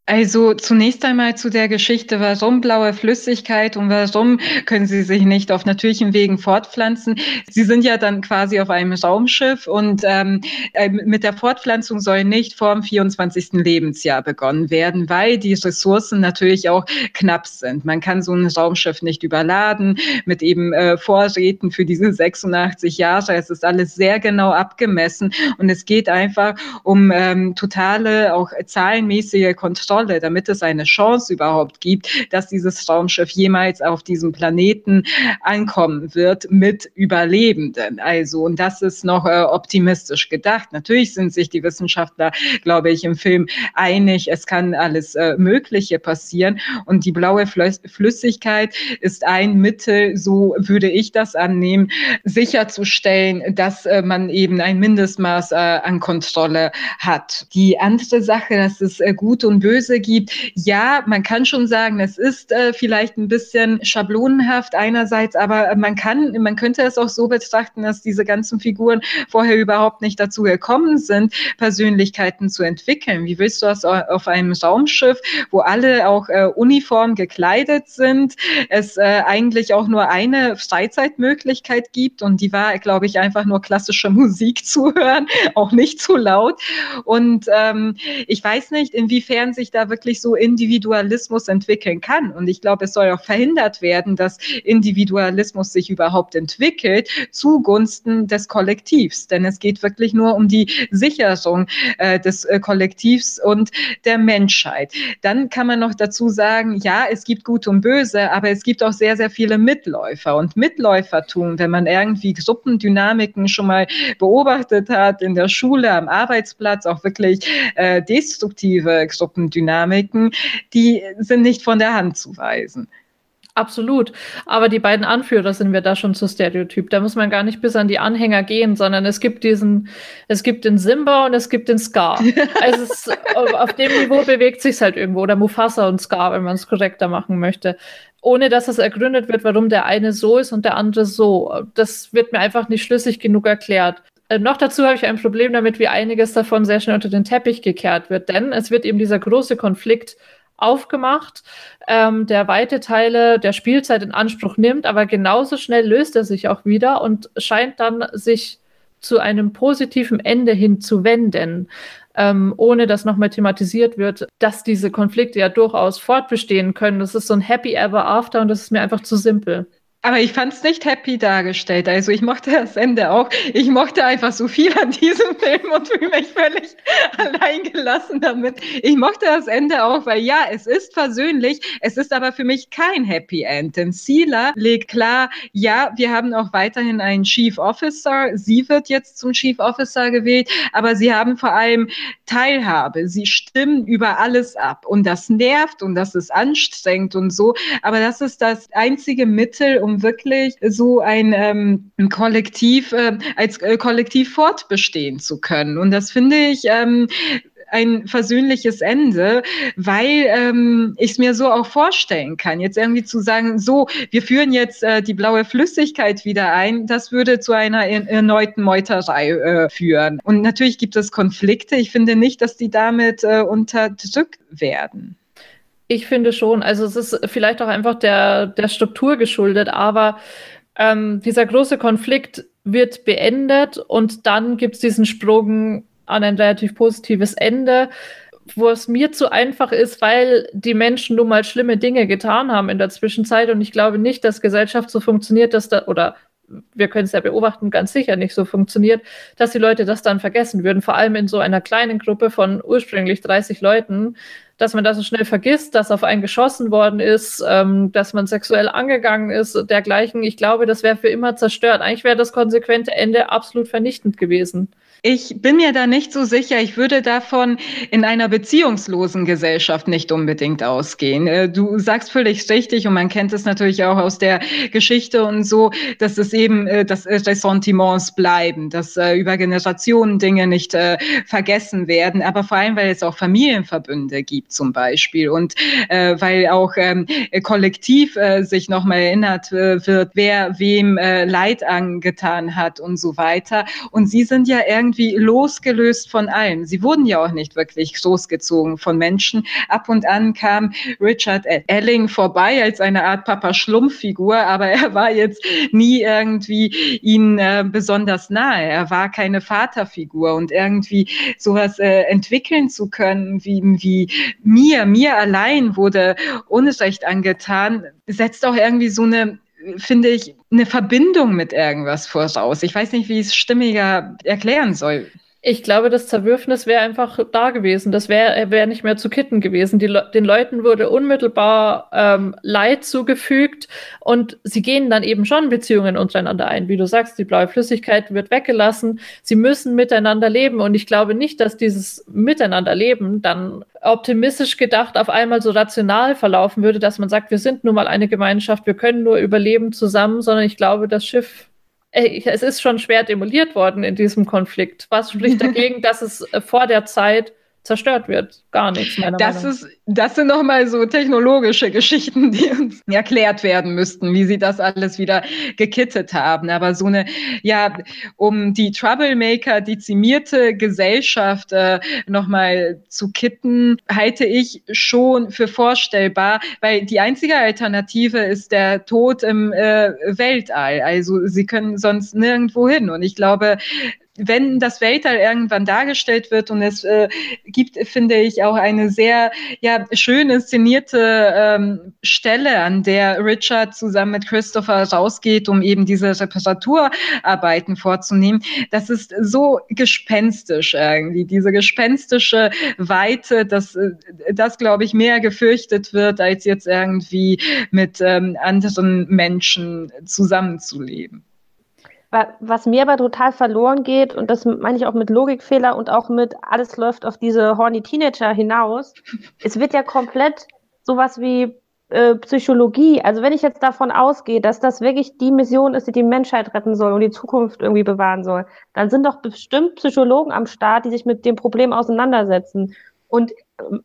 Also zunächst einmal zu der Geschichte, warum blaue Flüssigkeit und warum können sie sich nicht auf natürlichen Wegen fortpflanzen. Sie sind ja dann quasi auf einem Raumschiff und ähm, äh, mit der Fortpflanzung soll nicht vor dem 24. Lebensjahr begonnen werden, weil die Ressourcen natürlich auch knapp sind. Man kann so ein Raumschiff nicht überladen mit eben äh, Vorräten für diese 86 Jahre. Es ist alles sehr genau abgemessen und es geht einfach um ähm, totale, auch zahlenmäßige Kontrolle Kontrolle, damit es eine Chance überhaupt gibt, dass dieses Raumschiff jemals auf diesem Planeten ankommen wird mit Überlebenden. Also, und das ist noch äh, optimistisch gedacht. Natürlich sind sich die Wissenschaftler, glaube ich, im Film einig, es kann alles äh, Mögliche passieren. Und die blaue Flüssigkeit ist ein Mittel, so würde ich das annehmen, sicherzustellen, dass äh, man eben ein Mindestmaß äh, an Kontrolle hat. Die andere Sache, dass es äh, gut und böse Böse gibt. Ja, man kann schon sagen, es ist äh, vielleicht ein bisschen schablonenhaft einerseits, aber man kann, man könnte es auch so betrachten, dass diese ganzen Figuren vorher überhaupt nicht dazu gekommen sind, Persönlichkeiten zu entwickeln. Wie willst du das auf einem Raumschiff, wo alle auch äh, uniform gekleidet sind, es äh, eigentlich auch nur eine Freizeitmöglichkeit gibt und die war, glaube ich, einfach nur klassische Musik zu hören, auch nicht zu laut. Und ähm, ich weiß nicht, inwiefern sich da da wirklich so Individualismus entwickeln kann. Und ich glaube, es soll auch verhindert werden, dass Individualismus sich überhaupt entwickelt zugunsten des Kollektivs. Denn es geht wirklich nur um die Sicherung äh, des äh, Kollektivs und der Menschheit. Dann kann man noch dazu sagen, ja, es gibt Gut und Böse, aber es gibt auch sehr, sehr viele Mitläufer. Und Mitläufertum, wenn man irgendwie Gruppendynamiken schon mal beobachtet hat in der Schule, am Arbeitsplatz, auch wirklich äh, destruktive Gruppendynamiken, Dynamiken, die sind nicht von der Hand zu weisen. Absolut. Aber die beiden Anführer sind wir da schon zu Stereotyp. Da muss man gar nicht bis an die Anhänger gehen, sondern es gibt diesen, es gibt den Simba und es gibt den Scar. also es, auf dem Niveau bewegt sich halt irgendwo. Oder Mufasa und Scar, wenn man es korrekter machen möchte. Ohne dass es ergründet wird, warum der eine so ist und der andere so. Das wird mir einfach nicht schlüssig genug erklärt. Äh, noch dazu habe ich ein Problem damit, wie einiges davon sehr schnell unter den Teppich gekehrt wird, denn es wird eben dieser große Konflikt aufgemacht, ähm, der weite Teile der Spielzeit in Anspruch nimmt, aber genauso schnell löst er sich auch wieder und scheint dann sich zu einem positiven Ende hin zu wenden, ähm, ohne dass nochmal thematisiert wird, dass diese Konflikte ja durchaus fortbestehen können. Das ist so ein Happy Ever After und das ist mir einfach zu simpel. Aber ich fand es nicht happy dargestellt. Also ich mochte das Ende auch. Ich mochte einfach so viel an diesem Film und fühle mich völlig allein gelassen damit. Ich mochte das Ende auch, weil ja, es ist versöhnlich. Es ist aber für mich kein Happy End. Denn Sila legt klar, ja, wir haben auch weiterhin einen Chief Officer. Sie wird jetzt zum Chief Officer gewählt, aber sie haben vor allem Teilhabe. Sie stimmen über alles ab. Und das nervt und das ist anstrengend und so. Aber das ist das einzige Mittel, um wirklich so ein, ähm, ein Kollektiv, äh, als äh, Kollektiv fortbestehen zu können. Und das finde ich, ähm, ein versöhnliches Ende, weil ähm, ich es mir so auch vorstellen kann. Jetzt irgendwie zu sagen, so, wir führen jetzt äh, die blaue Flüssigkeit wieder ein, das würde zu einer erneuten Meuterei äh, führen. Und natürlich gibt es Konflikte. Ich finde nicht, dass die damit äh, unterdrückt werden. Ich finde schon, also es ist vielleicht auch einfach der, der Struktur geschuldet, aber ähm, dieser große Konflikt wird beendet und dann gibt es diesen Sprung an ein relativ positives Ende, wo es mir zu einfach ist, weil die Menschen nun mal schlimme Dinge getan haben in der Zwischenzeit. Und ich glaube nicht, dass Gesellschaft so funktioniert, dass da oder wir können es ja beobachten, ganz sicher nicht so funktioniert, dass die Leute das dann vergessen würden, vor allem in so einer kleinen Gruppe von ursprünglich 30 Leuten, dass man das so schnell vergisst, dass auf einen geschossen worden ist, ähm, dass man sexuell angegangen ist, dergleichen. Ich glaube, das wäre für immer zerstört. Eigentlich wäre das konsequente Ende absolut vernichtend gewesen. Ich bin mir da nicht so sicher. Ich würde davon in einer beziehungslosen Gesellschaft nicht unbedingt ausgehen. Äh, du sagst völlig richtig und man kennt es natürlich auch aus der Geschichte und so, dass es eben, äh, dass Ressentiments bleiben, dass äh, über Generationen Dinge nicht vergessen werden, aber vor allem, weil es auch Familienverbünde gibt zum Beispiel und weil auch ähm, kollektiv sich nochmal erinnert wird, wer wem Leid angetan hat und so weiter. Und sie sind ja irgendwie irgendwie losgelöst von allem. Sie wurden ja auch nicht wirklich großgezogen von Menschen. Ab und an kam Richard Elling vorbei als eine Art Papa-Schlumpf-Figur, aber er war jetzt nie irgendwie ihnen äh, besonders nahe. Er war keine Vaterfigur und irgendwie sowas äh, entwickeln zu können, wie, wie mir, mir allein wurde Unrecht angetan, setzt auch irgendwie so eine finde ich, eine Verbindung mit irgendwas voraus. Ich weiß nicht, wie ich es stimmiger erklären soll. Ich glaube, das Zerwürfnis wäre einfach da gewesen. Das wäre wär nicht mehr zu kitten gewesen. Le den Leuten wurde unmittelbar ähm, Leid zugefügt und sie gehen dann eben schon Beziehungen untereinander ein. Wie du sagst, die blaue Flüssigkeit wird weggelassen. Sie müssen miteinander leben und ich glaube nicht, dass dieses Miteinanderleben dann optimistisch gedacht auf einmal so rational verlaufen würde, dass man sagt, wir sind nun mal eine Gemeinschaft, wir können nur überleben zusammen, sondern ich glaube, das Schiff ey, es ist schon schwer demoliert worden in diesem Konflikt. Was spricht dagegen, dass es äh, vor der Zeit zerstört wird. Gar nichts, meiner das Meinung. Ist, das sind nochmal so technologische Geschichten, die uns erklärt werden müssten, wie sie das alles wieder gekittet haben. Aber so eine, ja, um die Troublemaker dezimierte Gesellschaft äh, nochmal zu kitten, halte ich schon für vorstellbar, weil die einzige Alternative ist der Tod im äh, Weltall. Also sie können sonst nirgendwo hin. Und ich glaube, wenn das Weltall irgendwann dargestellt wird und es äh, gibt, finde ich, auch eine sehr ja, schön inszenierte ähm, Stelle, an der Richard zusammen mit Christopher rausgeht, um eben diese Reparaturarbeiten vorzunehmen. Das ist so gespenstisch irgendwie, diese gespenstische Weite, dass äh, das, glaube ich, mehr gefürchtet wird, als jetzt irgendwie mit ähm, anderen Menschen zusammenzuleben. Was mir aber total verloren geht, und das meine ich auch mit Logikfehler und auch mit alles läuft auf diese horny Teenager hinaus, es wird ja komplett sowas wie äh, Psychologie. Also wenn ich jetzt davon ausgehe, dass das wirklich die Mission ist, die die Menschheit retten soll und die Zukunft irgendwie bewahren soll, dann sind doch bestimmt Psychologen am Start, die sich mit dem Problem auseinandersetzen. Und äh,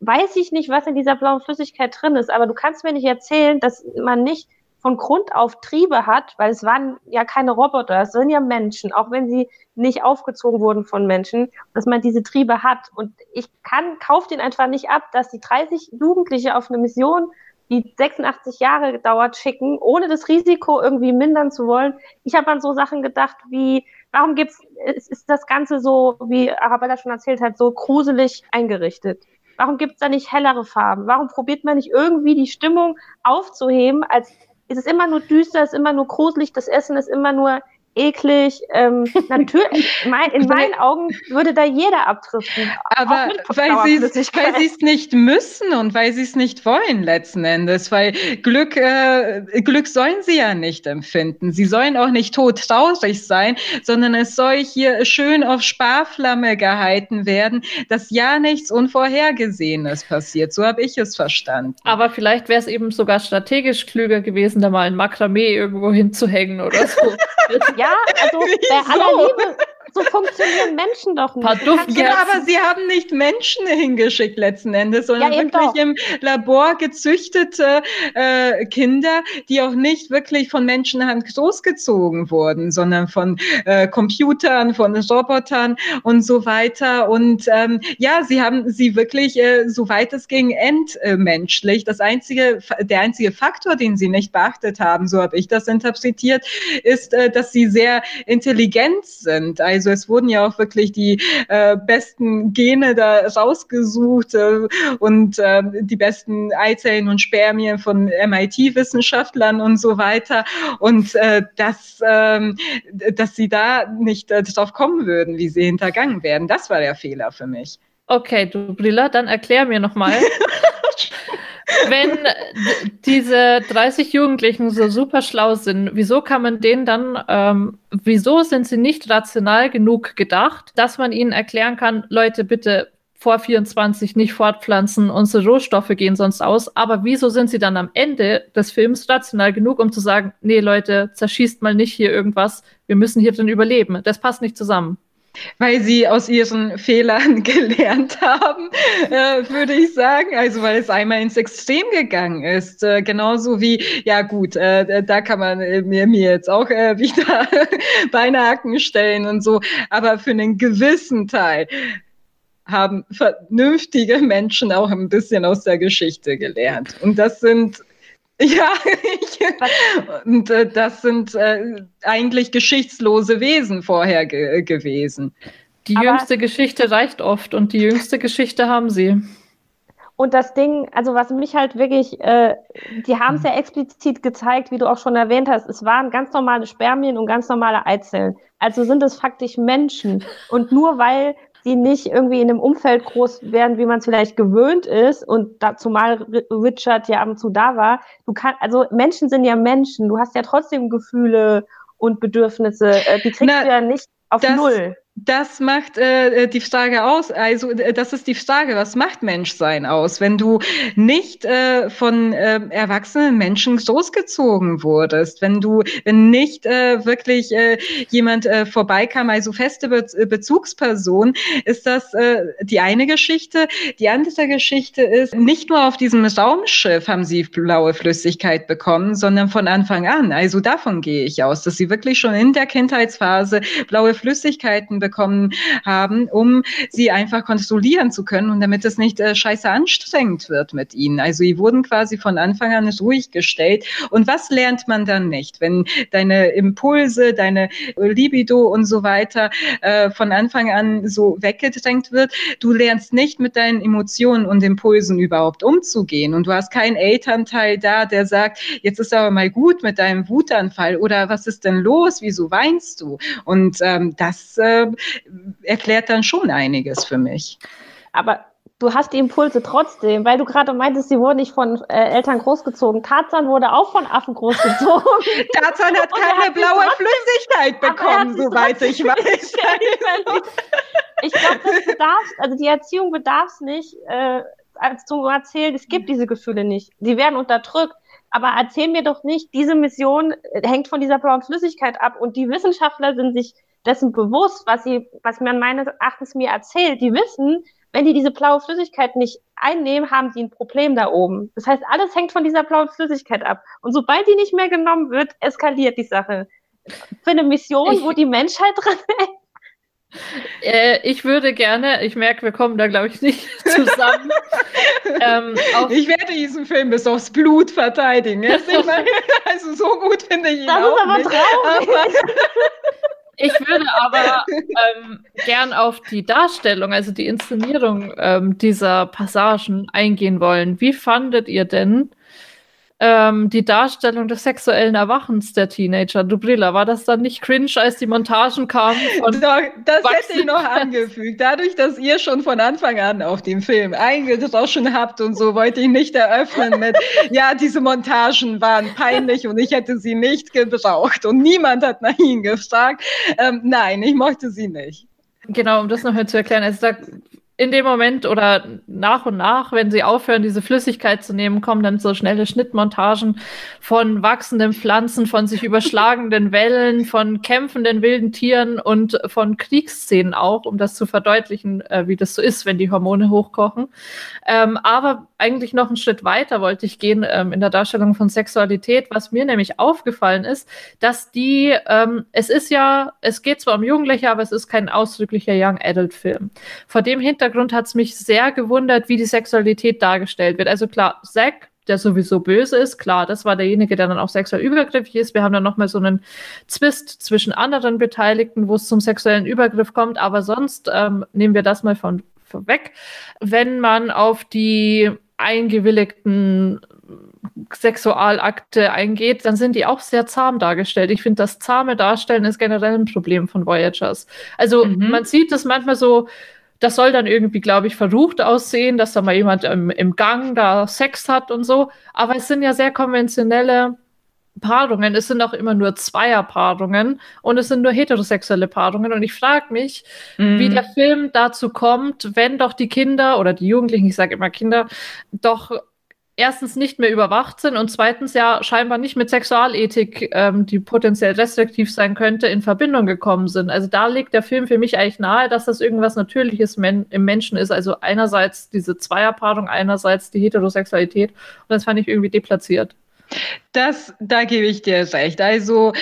weiß ich nicht, was in dieser blauen Flüssigkeit drin ist, aber du kannst mir nicht erzählen, dass man nicht von Grund auf Triebe hat, weil es waren ja keine Roboter, es sind ja Menschen, auch wenn sie nicht aufgezogen wurden von Menschen, dass man diese Triebe hat. Und ich kann, kaufe den einfach nicht ab, dass die 30 Jugendliche auf eine Mission, die 86 Jahre gedauert, schicken, ohne das Risiko irgendwie mindern zu wollen. Ich habe an so Sachen gedacht wie, warum gibt's, ist das Ganze so, wie Arabella schon erzählt hat, so gruselig eingerichtet? Warum gibt es da nicht hellere Farben? Warum probiert man nicht irgendwie die Stimmung aufzuheben, als es ist immer nur düster, es ist immer nur gruselig, das Essen ist immer nur eklig. Ähm, natürlich, mein, in meinen Augen würde da jeder abdriften. Aber weil sie es nicht müssen und weil sie es nicht wollen letzten Endes, weil Glück, äh, Glück sollen sie ja nicht empfinden. Sie sollen auch nicht todtraurig sein, sondern es soll hier schön auf Sparflamme gehalten werden, dass ja nichts Unvorhergesehenes passiert. So habe ich es verstanden. Aber vielleicht wäre es eben sogar strategisch klüger gewesen, da mal ein Makramee irgendwo hinzuhängen oder so. ja, also bei aller Liebe so funktionieren Menschen doch nicht. Ja, aber sie haben nicht Menschen hingeschickt letzten Endes, sondern Ja, wirklich doch. im Labor gezüchtete äh, Kinder, die auch nicht wirklich von Menschenhand großgezogen wurden, sondern von äh, Computern, von Robotern und so weiter. Und ähm, ja, sie haben sie wirklich, äh, soweit es ging, entmenschlich. Das einzige, der einzige Faktor, den sie nicht beachtet haben, so habe ich das interpretiert, ist, äh, dass sie sehr intelligent sind. Also es wurden ja auch wirklich die äh, besten Gene da rausgesucht äh, und äh, die besten Eizellen und Spermien von MIT-Wissenschaftlern und so weiter. Und äh, dass, ähm, dass sie da nicht äh, drauf kommen würden, wie sie hintergangen werden, das war der Fehler für mich. Okay, du Brilla, dann erklär mir nochmal. Wenn diese 30 Jugendlichen so super schlau sind, wieso kann man denen dann, ähm, wieso sind sie nicht rational genug gedacht, dass man ihnen erklären kann, Leute, bitte vor 24 nicht fortpflanzen, unsere Rohstoffe gehen sonst aus. Aber wieso sind sie dann am Ende des Films rational genug, um zu sagen, nee, Leute, zerschießt mal nicht hier irgendwas, wir müssen hier drin überleben. Das passt nicht zusammen. Weil sie aus ihren Fehlern gelernt haben, äh, würde ich sagen. Also weil es einmal ins Extrem gegangen ist. Äh, genauso wie, ja gut, äh, da kann man äh, mir, mir jetzt auch äh, wieder Beinhaken stellen und so. Aber für einen gewissen Teil haben vernünftige Menschen auch ein bisschen aus der Geschichte gelernt. Und das sind ja, ich, und äh, das sind äh, eigentlich geschichtslose Wesen vorher ge gewesen. Die Aber- jüngste Geschichte reicht oft und die jüngste Geschichte haben sie. Und das Ding, also was mich halt wirklich, äh, die haben es ja explizit gezeigt, wie du auch schon erwähnt hast, es waren ganz normale Spermien und ganz normale Eizellen. Also sind es faktisch Menschen. Und nur weil sie nicht irgendwie in einem Umfeld groß werden, wie man es vielleicht gewöhnt ist, und da, zumal Richard ja ab und zu da war, du kannst, also Menschen sind ja Menschen, du hast ja trotzdem Gefühle und Bedürfnisse, äh, die kriegst Na, du ja nicht auf das- Null. Das macht äh, die Frage aus. Also äh, das ist die Frage, was macht Menschsein aus, wenn du nicht äh, von äh, erwachsenen Menschen großgezogen wurdest, wenn du, wenn nicht äh, wirklich äh, jemand äh, vorbeikam, also feste Be Bezugsperson, ist das äh, die eine Geschichte. Die andere Geschichte ist, nicht nur auf diesem Raumschiff haben sie blaue Flüssigkeit bekommen, sondern von Anfang an. Also davon gehe ich aus, dass sie wirklich schon in der Kindheitsphase blaue Flüssigkeiten bekommen haben, um sie einfach kontrollieren zu können und damit es nicht äh, scheiße anstrengend wird mit ihnen. Also sie wurden quasi von Anfang an ruhig gestellt. Und was lernt man dann nicht, wenn deine Impulse, deine Libido und so weiter äh, von Anfang an so weggedrängt wird? Du lernst nicht mit deinen Emotionen und Impulsen überhaupt umzugehen. Und du hast keinen Elternteil da, der sagt, jetzt ist aber mal gut mit deinem Wutanfall oder was ist denn los? Wieso weinst du? Und ähm, das äh, erklärt dann schon einiges für mich. Aber du hast die Impulse trotzdem, weil du gerade meintest, sie wurden nicht von äh, Eltern großgezogen. Tarzan wurde auch von Affen großgezogen. Tarzan hat keine hat blaue Flüssigkeit bekommen, soweit ich weiß. ich glaube, das bedarf, also die Erziehung bedarf es nicht, äh, als zu erzählen, es gibt diese Gefühle nicht. Sie werden unterdrückt. Aber erzähl mir doch nicht, diese Mission hängt von dieser blauen Flüssigkeit ab und die Wissenschaftler sind sich dessen bewusst, was sie, was man meines Erachtens mir erzählt. Die wissen, wenn die diese blaue Flüssigkeit nicht einnehmen, haben sie ein Problem da oben. Das heißt, alles hängt von dieser blauen Flüssigkeit ab. Und sobald die nicht mehr genommen wird, eskaliert die Sache. Für eine Mission, Ich- wo die Menschheit dran Äh, ich würde gerne, ich merke, wir kommen da, glaube ich, nicht zusammen. ähm, auf, Ich werde diesen Film bis aufs Blut verteidigen. Also so gut finde ich ihn Das ist aber nicht. traurig. Aber, ich würde aber ähm, gern auf die Darstellung, also die Inszenierung ähm, dieser Passagen eingehen wollen. Wie fandet ihr denn ähm, die Darstellung des sexuellen Erwachens der Teenager? Dubrilla, war das dann nicht cringe, als die Montagen kamen? Und Doch, das hätte ich noch angefügt. Dadurch, dass ihr schon von Anfang an auf den Film eingedroschen habt und so, wollte ich nicht eröffnen mit, ja, diese Montagen waren peinlich und ich hätte sie nicht gebraucht und niemand hat nach ihnen gefragt. Ähm, nein, ich mochte sie nicht. Genau, um das noch mal zu erklären. Also da in dem Moment oder nach und nach, wenn sie aufhören, diese Flüssigkeit zu nehmen, kommen dann so schnelle Schnittmontagen von wachsenden Pflanzen, von sich überschlagenden Wellen, von kämpfenden wilden Tieren und von Kriegsszenen auch, um das zu verdeutlichen, äh, wie das so ist, wenn die Hormone hochkochen. Ähm, aber eigentlich noch einen Schritt weiter wollte ich gehen ähm, in der Darstellung von Sexualität, was mir nämlich aufgefallen ist, dass die, ähm, es ist ja, es geht zwar um Jugendliche, aber es ist kein ausdrücklicher Young Adult Film. Vor dem Hintergrund Hintergrund hat es mich sehr gewundert, wie die Sexualität dargestellt wird. Also klar, Zack, der sowieso böse ist, klar, das war derjenige, der dann auch sexuell übergriffig ist. Wir haben dann nochmal so einen Zwist zwischen anderen Beteiligten, wo es zum sexuellen Übergriff kommt, aber sonst ähm, nehmen wir das mal von vorweg. Wenn man auf die eingewilligten Sexualakte eingeht, dann sind die auch sehr zahm dargestellt. Ich finde, das zahme Darstellen ist generell ein Problem von Voyagers. Also mhm. man sieht das manchmal so das soll dann irgendwie, glaube ich, verrucht aussehen, dass da mal jemand im, im Gang da Sex hat und so. Aber es sind ja sehr konventionelle Paarungen. Es sind auch immer nur Zweierpaarungen und es sind nur heterosexuelle Paarungen. Und ich frage mich, mm. wie der Film dazu kommt, wenn doch die Kinder oder die Jugendlichen, ich sage immer Kinder, doch erstens nicht mehr überwacht sind und zweitens ja scheinbar nicht mit Sexualethik, ähm, die potenziell restriktiv sein könnte, in Verbindung gekommen sind. Also da legt der Film für mich eigentlich nahe, dass das irgendwas Natürliches men im Menschen ist. Also einerseits diese Zweierpaarung, einerseits die Heterosexualität. Und das fand ich irgendwie deplatziert. Das, da gebe ich dir recht. Also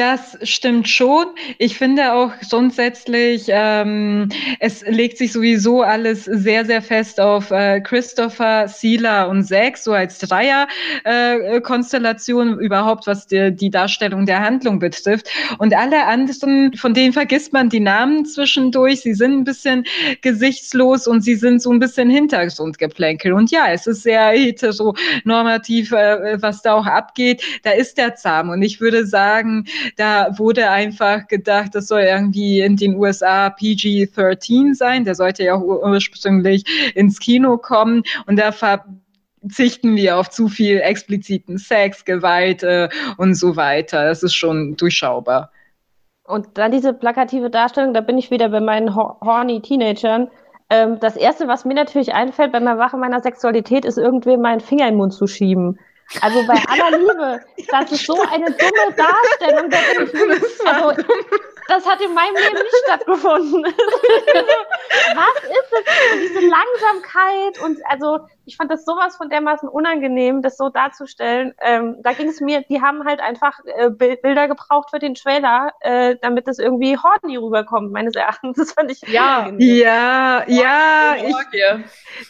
das stimmt schon. Ich finde auch grundsätzlich, ähm, es legt sich sowieso alles sehr, sehr fest auf äh, Christopher, Sila und Zack, so als Dreier-Konstellation äh, überhaupt, was die, die Darstellung der Handlung betrifft. Und alle anderen, von denen vergisst man die Namen zwischendurch. Sie sind ein bisschen gesichtslos und sie sind so ein bisschen Hintergrundgeplänkel. Und ja, es ist sehr heteronormativ, äh, was da auch abgeht. Da ist der zahm. Und ich würde sagen, da wurde einfach gedacht, das soll irgendwie in den USA PG-13 sein. Der sollte ja auch ursprünglich ins Kino kommen. Und da verzichten wir auf zu viel expliziten Sex, Gewalt äh, und so weiter. Das ist schon durchschaubar. Und dann diese plakative Darstellung, da bin ich wieder bei meinen horny Teenagern. Ähm, das Erste, was mir natürlich einfällt beim Erwachen meiner Sexualität, ist irgendwem meinen Finger in den Mund zu schieben. Also bei aller Liebe, das ist so eine dumme Darstellung. Also, das hat in meinem Leben nicht stattgefunden. Was ist das? Und diese Langsamkeit und also ich fand das sowas von dermaßen unangenehm, das so darzustellen. Ähm, da ging es mir, die haben halt einfach äh, Bilder gebraucht für den Trailer, äh, damit das irgendwie horny rüberkommt, meines Erachtens. Das fand ich ja, ja, ja. Ich,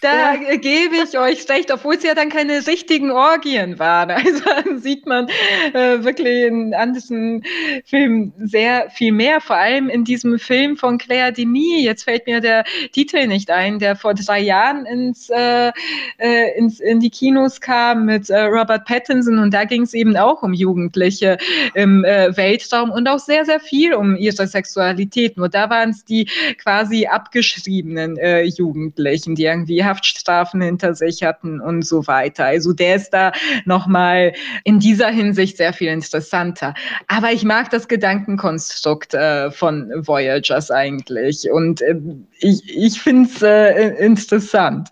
da ja. gebe ich euch recht, obwohl es ja dann keine richtigen Orgien waren. Also sieht man äh, wirklich in anderen Filmen sehr viel mehr, vor allem in diesem Film von Claire Denis. Jetzt fällt mir der Titel nicht ein, der vor drei Jahren ins äh, äh, ins, in die Kinos kam mit äh, Robert Pattinson und da ging es eben auch um Jugendliche im äh, Weltraum und auch sehr, sehr viel um ihre Sexualität. Nur da waren es die quasi abgeschriebenen äh, Jugendlichen, die irgendwie Haftstrafen hinter sich hatten und so weiter. Also der ist da nochmal in dieser Hinsicht sehr viel interessanter. Aber ich mag das Gedankenkonstrukt äh, von Voyagers eigentlich und äh, ich, ich finde es äh, interessant.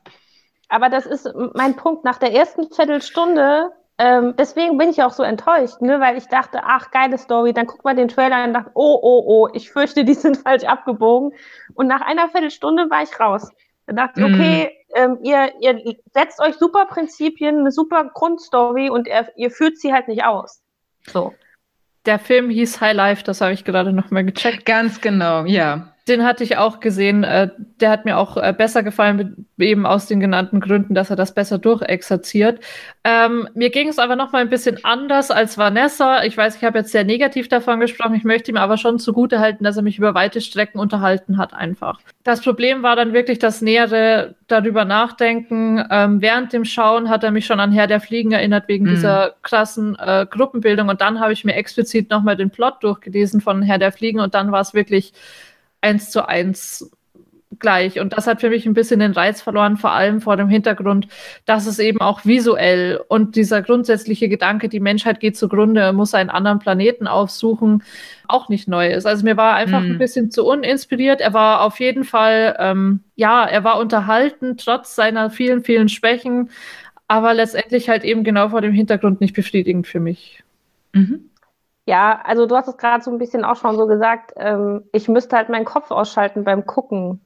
Aber das ist mein Punkt. Nach der ersten Viertelstunde, ähm, deswegen bin ich auch so enttäuscht, ne? weil ich dachte, ach, geile Story. Dann guckt man den Trailer und dachte, oh, oh, oh, ich fürchte, die sind falsch abgebogen. Und nach einer Viertelstunde war ich raus. Dann dachte ich, mhm. okay, ähm, ihr, ihr setzt euch super Prinzipien, eine super Grundstory und ihr, ihr führt sie halt nicht aus. So. Der Film hieß High Life, das habe ich gerade nochmal gecheckt. Ganz genau, ja. Den hatte ich auch gesehen. Äh, der hat mir auch äh, besser gefallen, eben aus den genannten Gründen, dass er das besser durchexerziert. Ähm, mir ging es aber noch mal ein bisschen anders als Vanessa. Ich weiß, ich habe jetzt sehr negativ davon gesprochen. Ich möchte ihm aber schon zugute halten, dass er mich über weite Strecken unterhalten hat, einfach. Das Problem war dann wirklich das nähere darüber nachdenken. Ähm, während dem Schauen hat er mich schon an Herr der Fliegen erinnert, wegen mhm. dieser krassen äh, Gruppenbildung. Und dann habe ich mir explizit noch mal den Plot durchgelesen von Herr der Fliegen und dann war es wirklich eins zu eins gleich. Und das hat für mich ein bisschen den Reiz verloren, vor allem vor dem Hintergrund, dass es eben auch visuell und dieser grundsätzliche Gedanke, die Menschheit geht zugrunde, muss einen anderen Planeten aufsuchen, auch nicht neu ist. Also mir war einfach hm. ein bisschen zu uninspiriert. Er war auf jeden Fall, ähm, ja, er war unterhalten, trotz seiner vielen, vielen Schwächen, aber letztendlich halt eben genau vor dem Hintergrund nicht befriedigend für mich. Mhm. Ja, also du hast es gerade so ein bisschen auch schon so gesagt, ähm, ich müsste halt meinen Kopf ausschalten beim Gucken.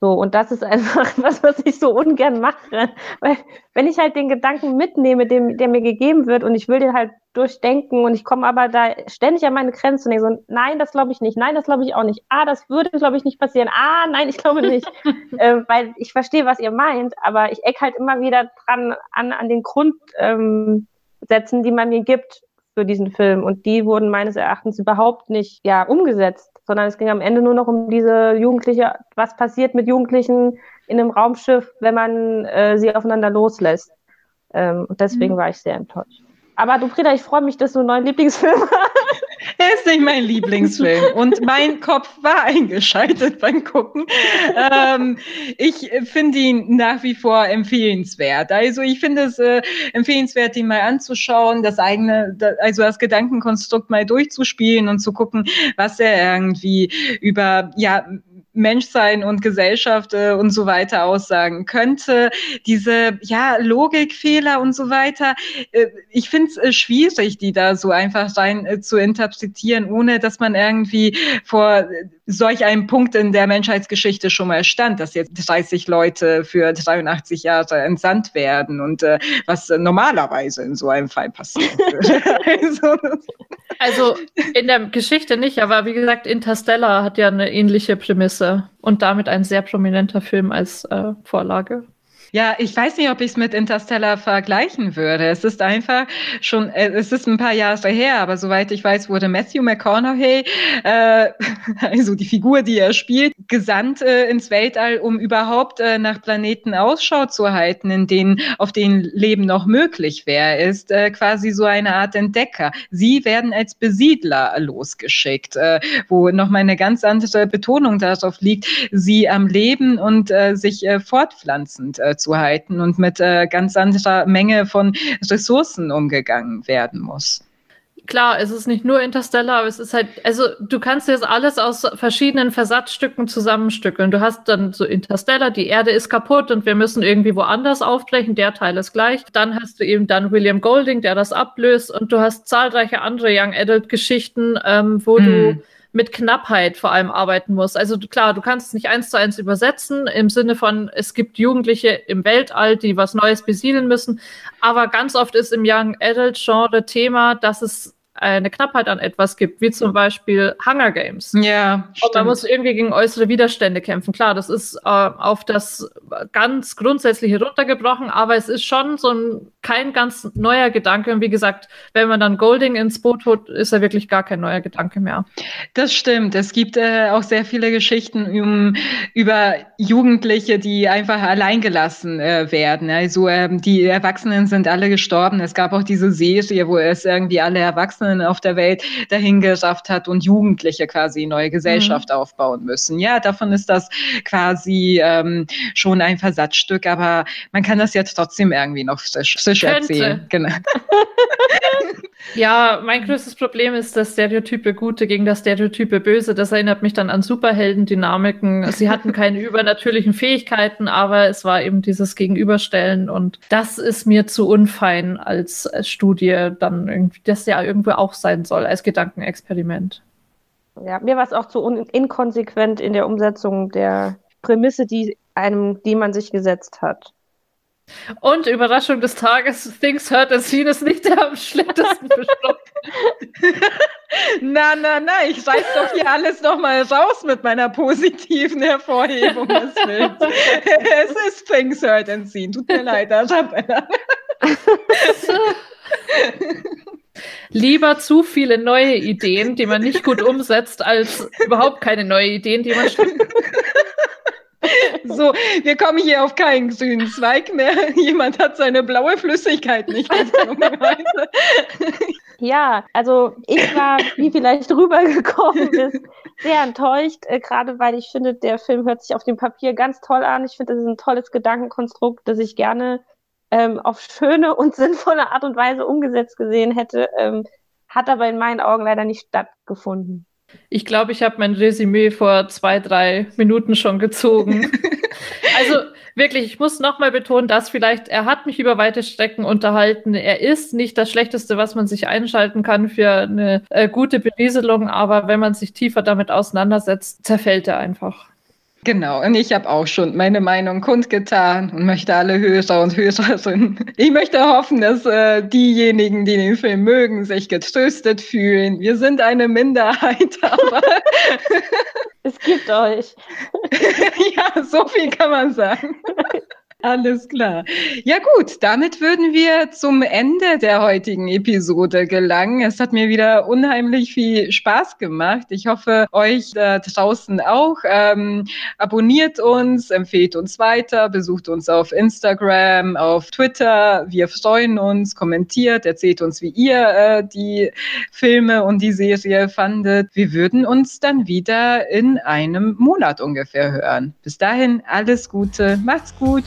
So, und das ist einfach was, was ich so ungern mache. Weil, wenn ich halt den Gedanken mitnehme, dem, der mir gegeben wird, und ich will den halt durchdenken, und ich komme aber da ständig an meine Grenzen und denke so, nein, das glaube ich nicht, nein, das glaube ich auch nicht, ah, das würde, glaube ich, nicht passieren, ah, nein, ich glaube nicht. äh, weil ich verstehe, was ihr meint, aber ich eck halt immer wieder dran an, an den Grundsätzen, ähm, die man mir gibt für diesen Film. Und die wurden meines Erachtens überhaupt nicht ja, umgesetzt, sondern es ging am Ende nur noch um diese Jugendliche, was passiert mit Jugendlichen in einem Raumschiff, wenn man äh, sie aufeinander loslässt. Ähm, und deswegen mhm. war ich sehr enttäuscht. Aber du, Frieda, ich freue mich, dass du einen neuen Lieblingsfilm hast. Er ist nicht mein Lieblingsfilm und mein Kopf war eingeschaltet beim Gucken. Ähm, ich finde ihn nach wie vor empfehlenswert. Also ich finde es äh, empfehlenswert, ihn mal anzuschauen, das eigene, also das Gedankenkonstrukt mal durchzuspielen und zu gucken, was er irgendwie über ja Menschsein und Gesellschaft äh, und so weiter aussagen könnte. Diese ja Logikfehler und so weiter. Äh, ich finde es äh, schwierig, die da so einfach rein äh, zu interpretieren, ohne dass man irgendwie vor solch einem Punkt in der Menschheitsgeschichte schon mal stand, dass jetzt 30 Leute für 83 Jahre entsandt werden und äh, was normalerweise in so einem Fall passiert. also, also in der Geschichte nicht, aber wie gesagt, Interstellar hat ja eine ähnliche Prämisse und damit ein sehr prominenter Film als äh, Vorlage. Ja, ich weiß nicht, ob ich es mit Interstellar vergleichen würde. Es ist einfach schon, äh, es ist ein paar Jahre her, aber soweit ich weiß, wurde Matthew McConaughey, äh, also die Figur, die er spielt, gesandt äh, ins Weltall, um überhaupt äh, nach Planeten Ausschau zu halten, in denen, auf denen Leben noch möglich wäre. Ist äh, quasi so eine Art Entdecker. Sie werden als Besiedler losgeschickt, äh, wo nochmal eine ganz andere Betonung darauf liegt, sie am Leben und äh, sich äh, fortpflanzend äh, zu halten und mit äh, ganz anderer Menge von Ressourcen umgegangen werden muss klar, es ist nicht nur Interstellar, aber es ist halt, also du kannst jetzt alles aus verschiedenen Versatzstücken zusammenstückeln. Du hast dann so Interstellar, die Erde ist kaputt und wir müssen irgendwie woanders aufbrechen, der Teil ist gleich. Dann hast du eben dann William Golding, der das ablöst und du hast zahlreiche andere Young Adult Geschichten, ähm, wo mm. du mit Knappheit vor allem arbeiten muss. Also klar, du kannst es nicht eins zu eins übersetzen im Sinne von, es gibt Jugendliche im Weltall, die was Neues besiedeln müssen. Aber ganz oft ist im Young Adult Genre Thema, dass es eine Knappheit an etwas gibt, wie zum Beispiel Hunger Games. Ja. Und man muss irgendwie gegen äußere Widerstände kämpfen. Klar, das ist äh, auf das ganz Grundsätzliche runtergebrochen, aber es ist schon so ein kein ganz neuer Gedanke. Und wie gesagt, wenn man dann Golding ins Boot holt, ist er wirklich gar kein neuer Gedanke mehr. Das stimmt. Es gibt äh, auch sehr viele Geschichten um, über Jugendliche, die einfach alleingelassen äh, werden. Also ähm, die Erwachsenen sind alle gestorben. Es gab auch diese Serie, wo es irgendwie alle Erwachsenen Erwachsenen auf der Welt dahin geschafft hat und Jugendliche quasi neue Gesellschaft mhm. aufbauen müssen. Ja, davon ist das quasi ähm, schon ein Versatzstück, aber man kann das jetzt trotzdem irgendwie noch frisch, frisch erzählen. Genau. ja, mein größtes Problem ist das Stereotype Gute gegen das Stereotype Böse. Das erinnert mich dann an Superhelden-Dynamiken. Sie hatten keine übernatürlichen Fähigkeiten, aber es war eben dieses Gegenüberstellen und das ist mir zu unfein als Studie dann irgendwie, das ja irgendwo auch sein soll als Gedankenexperiment. Ja, mir war es auch zu inkonsequent in der Umsetzung der Prämisse, die einem, die man sich gesetzt hat. Und Überraschung des Tages, Things Heard and Seen ist nicht der am schlechtesten besprochen. na, na, na, ich reiß doch hier alles nochmal raus mit meiner positiven Hervorhebung des Films. es ist Things Heard and Seen. Tut mir leid, Arabella. Lieber zu viele neue Ideen, die man nicht gut umsetzt, als überhaupt keine neue Ideen, die man So, wir kommen hier auf keinen grünen Zweig mehr. Jemand hat seine blaue Flüssigkeit nicht. Ja, also ich war, wie vielleicht rübergekommen ist, sehr enttäuscht, äh, gerade weil ich finde, der Film hört sich auf dem Papier ganz toll an. Ich finde, das ist ein tolles Gedankenkonstrukt, das ich gerne ähm, auf schöne und sinnvolle Art und Weise umgesetzt gesehen hätte, ähm, hat aber in meinen Augen leider nicht stattgefunden. Ich glaube, ich habe mein Resümee vor zwei, drei Minuten schon gezogen. also wirklich, ich muss nochmal betonen, dass vielleicht, er hat mich über weite Strecken unterhalten. Er ist nicht das Schlechteste, was man sich einschalten kann für eine äh, gute Berieselung, aber wenn man sich tiefer damit auseinandersetzt, zerfällt er einfach. Genau, und ich habe auch schon meine Meinung kundgetan und möchte alle Hörer und Hörerinnen. Ich möchte hoffen, dass äh, diejenigen, die den Film mögen, sich getröstet fühlen. Wir sind eine Minderheit, aber es gibt euch. ja, so viel kann man sagen. Alles klar. Ja gut, damit würden wir zum Ende der heutigen Episode gelangen. Es hat mir wieder unheimlich viel Spaß gemacht. Ich hoffe, euch da draußen auch. Ähm, abonniert uns, empfehlt uns weiter, besucht uns auf Instagram, auf Twitter. Wir freuen uns, kommentiert, erzählt uns, wie ihr äh, die Filme und die Serie fandet. Wir würden uns dann wieder in einem Monat ungefähr hören. Bis dahin alles Gute, macht's gut,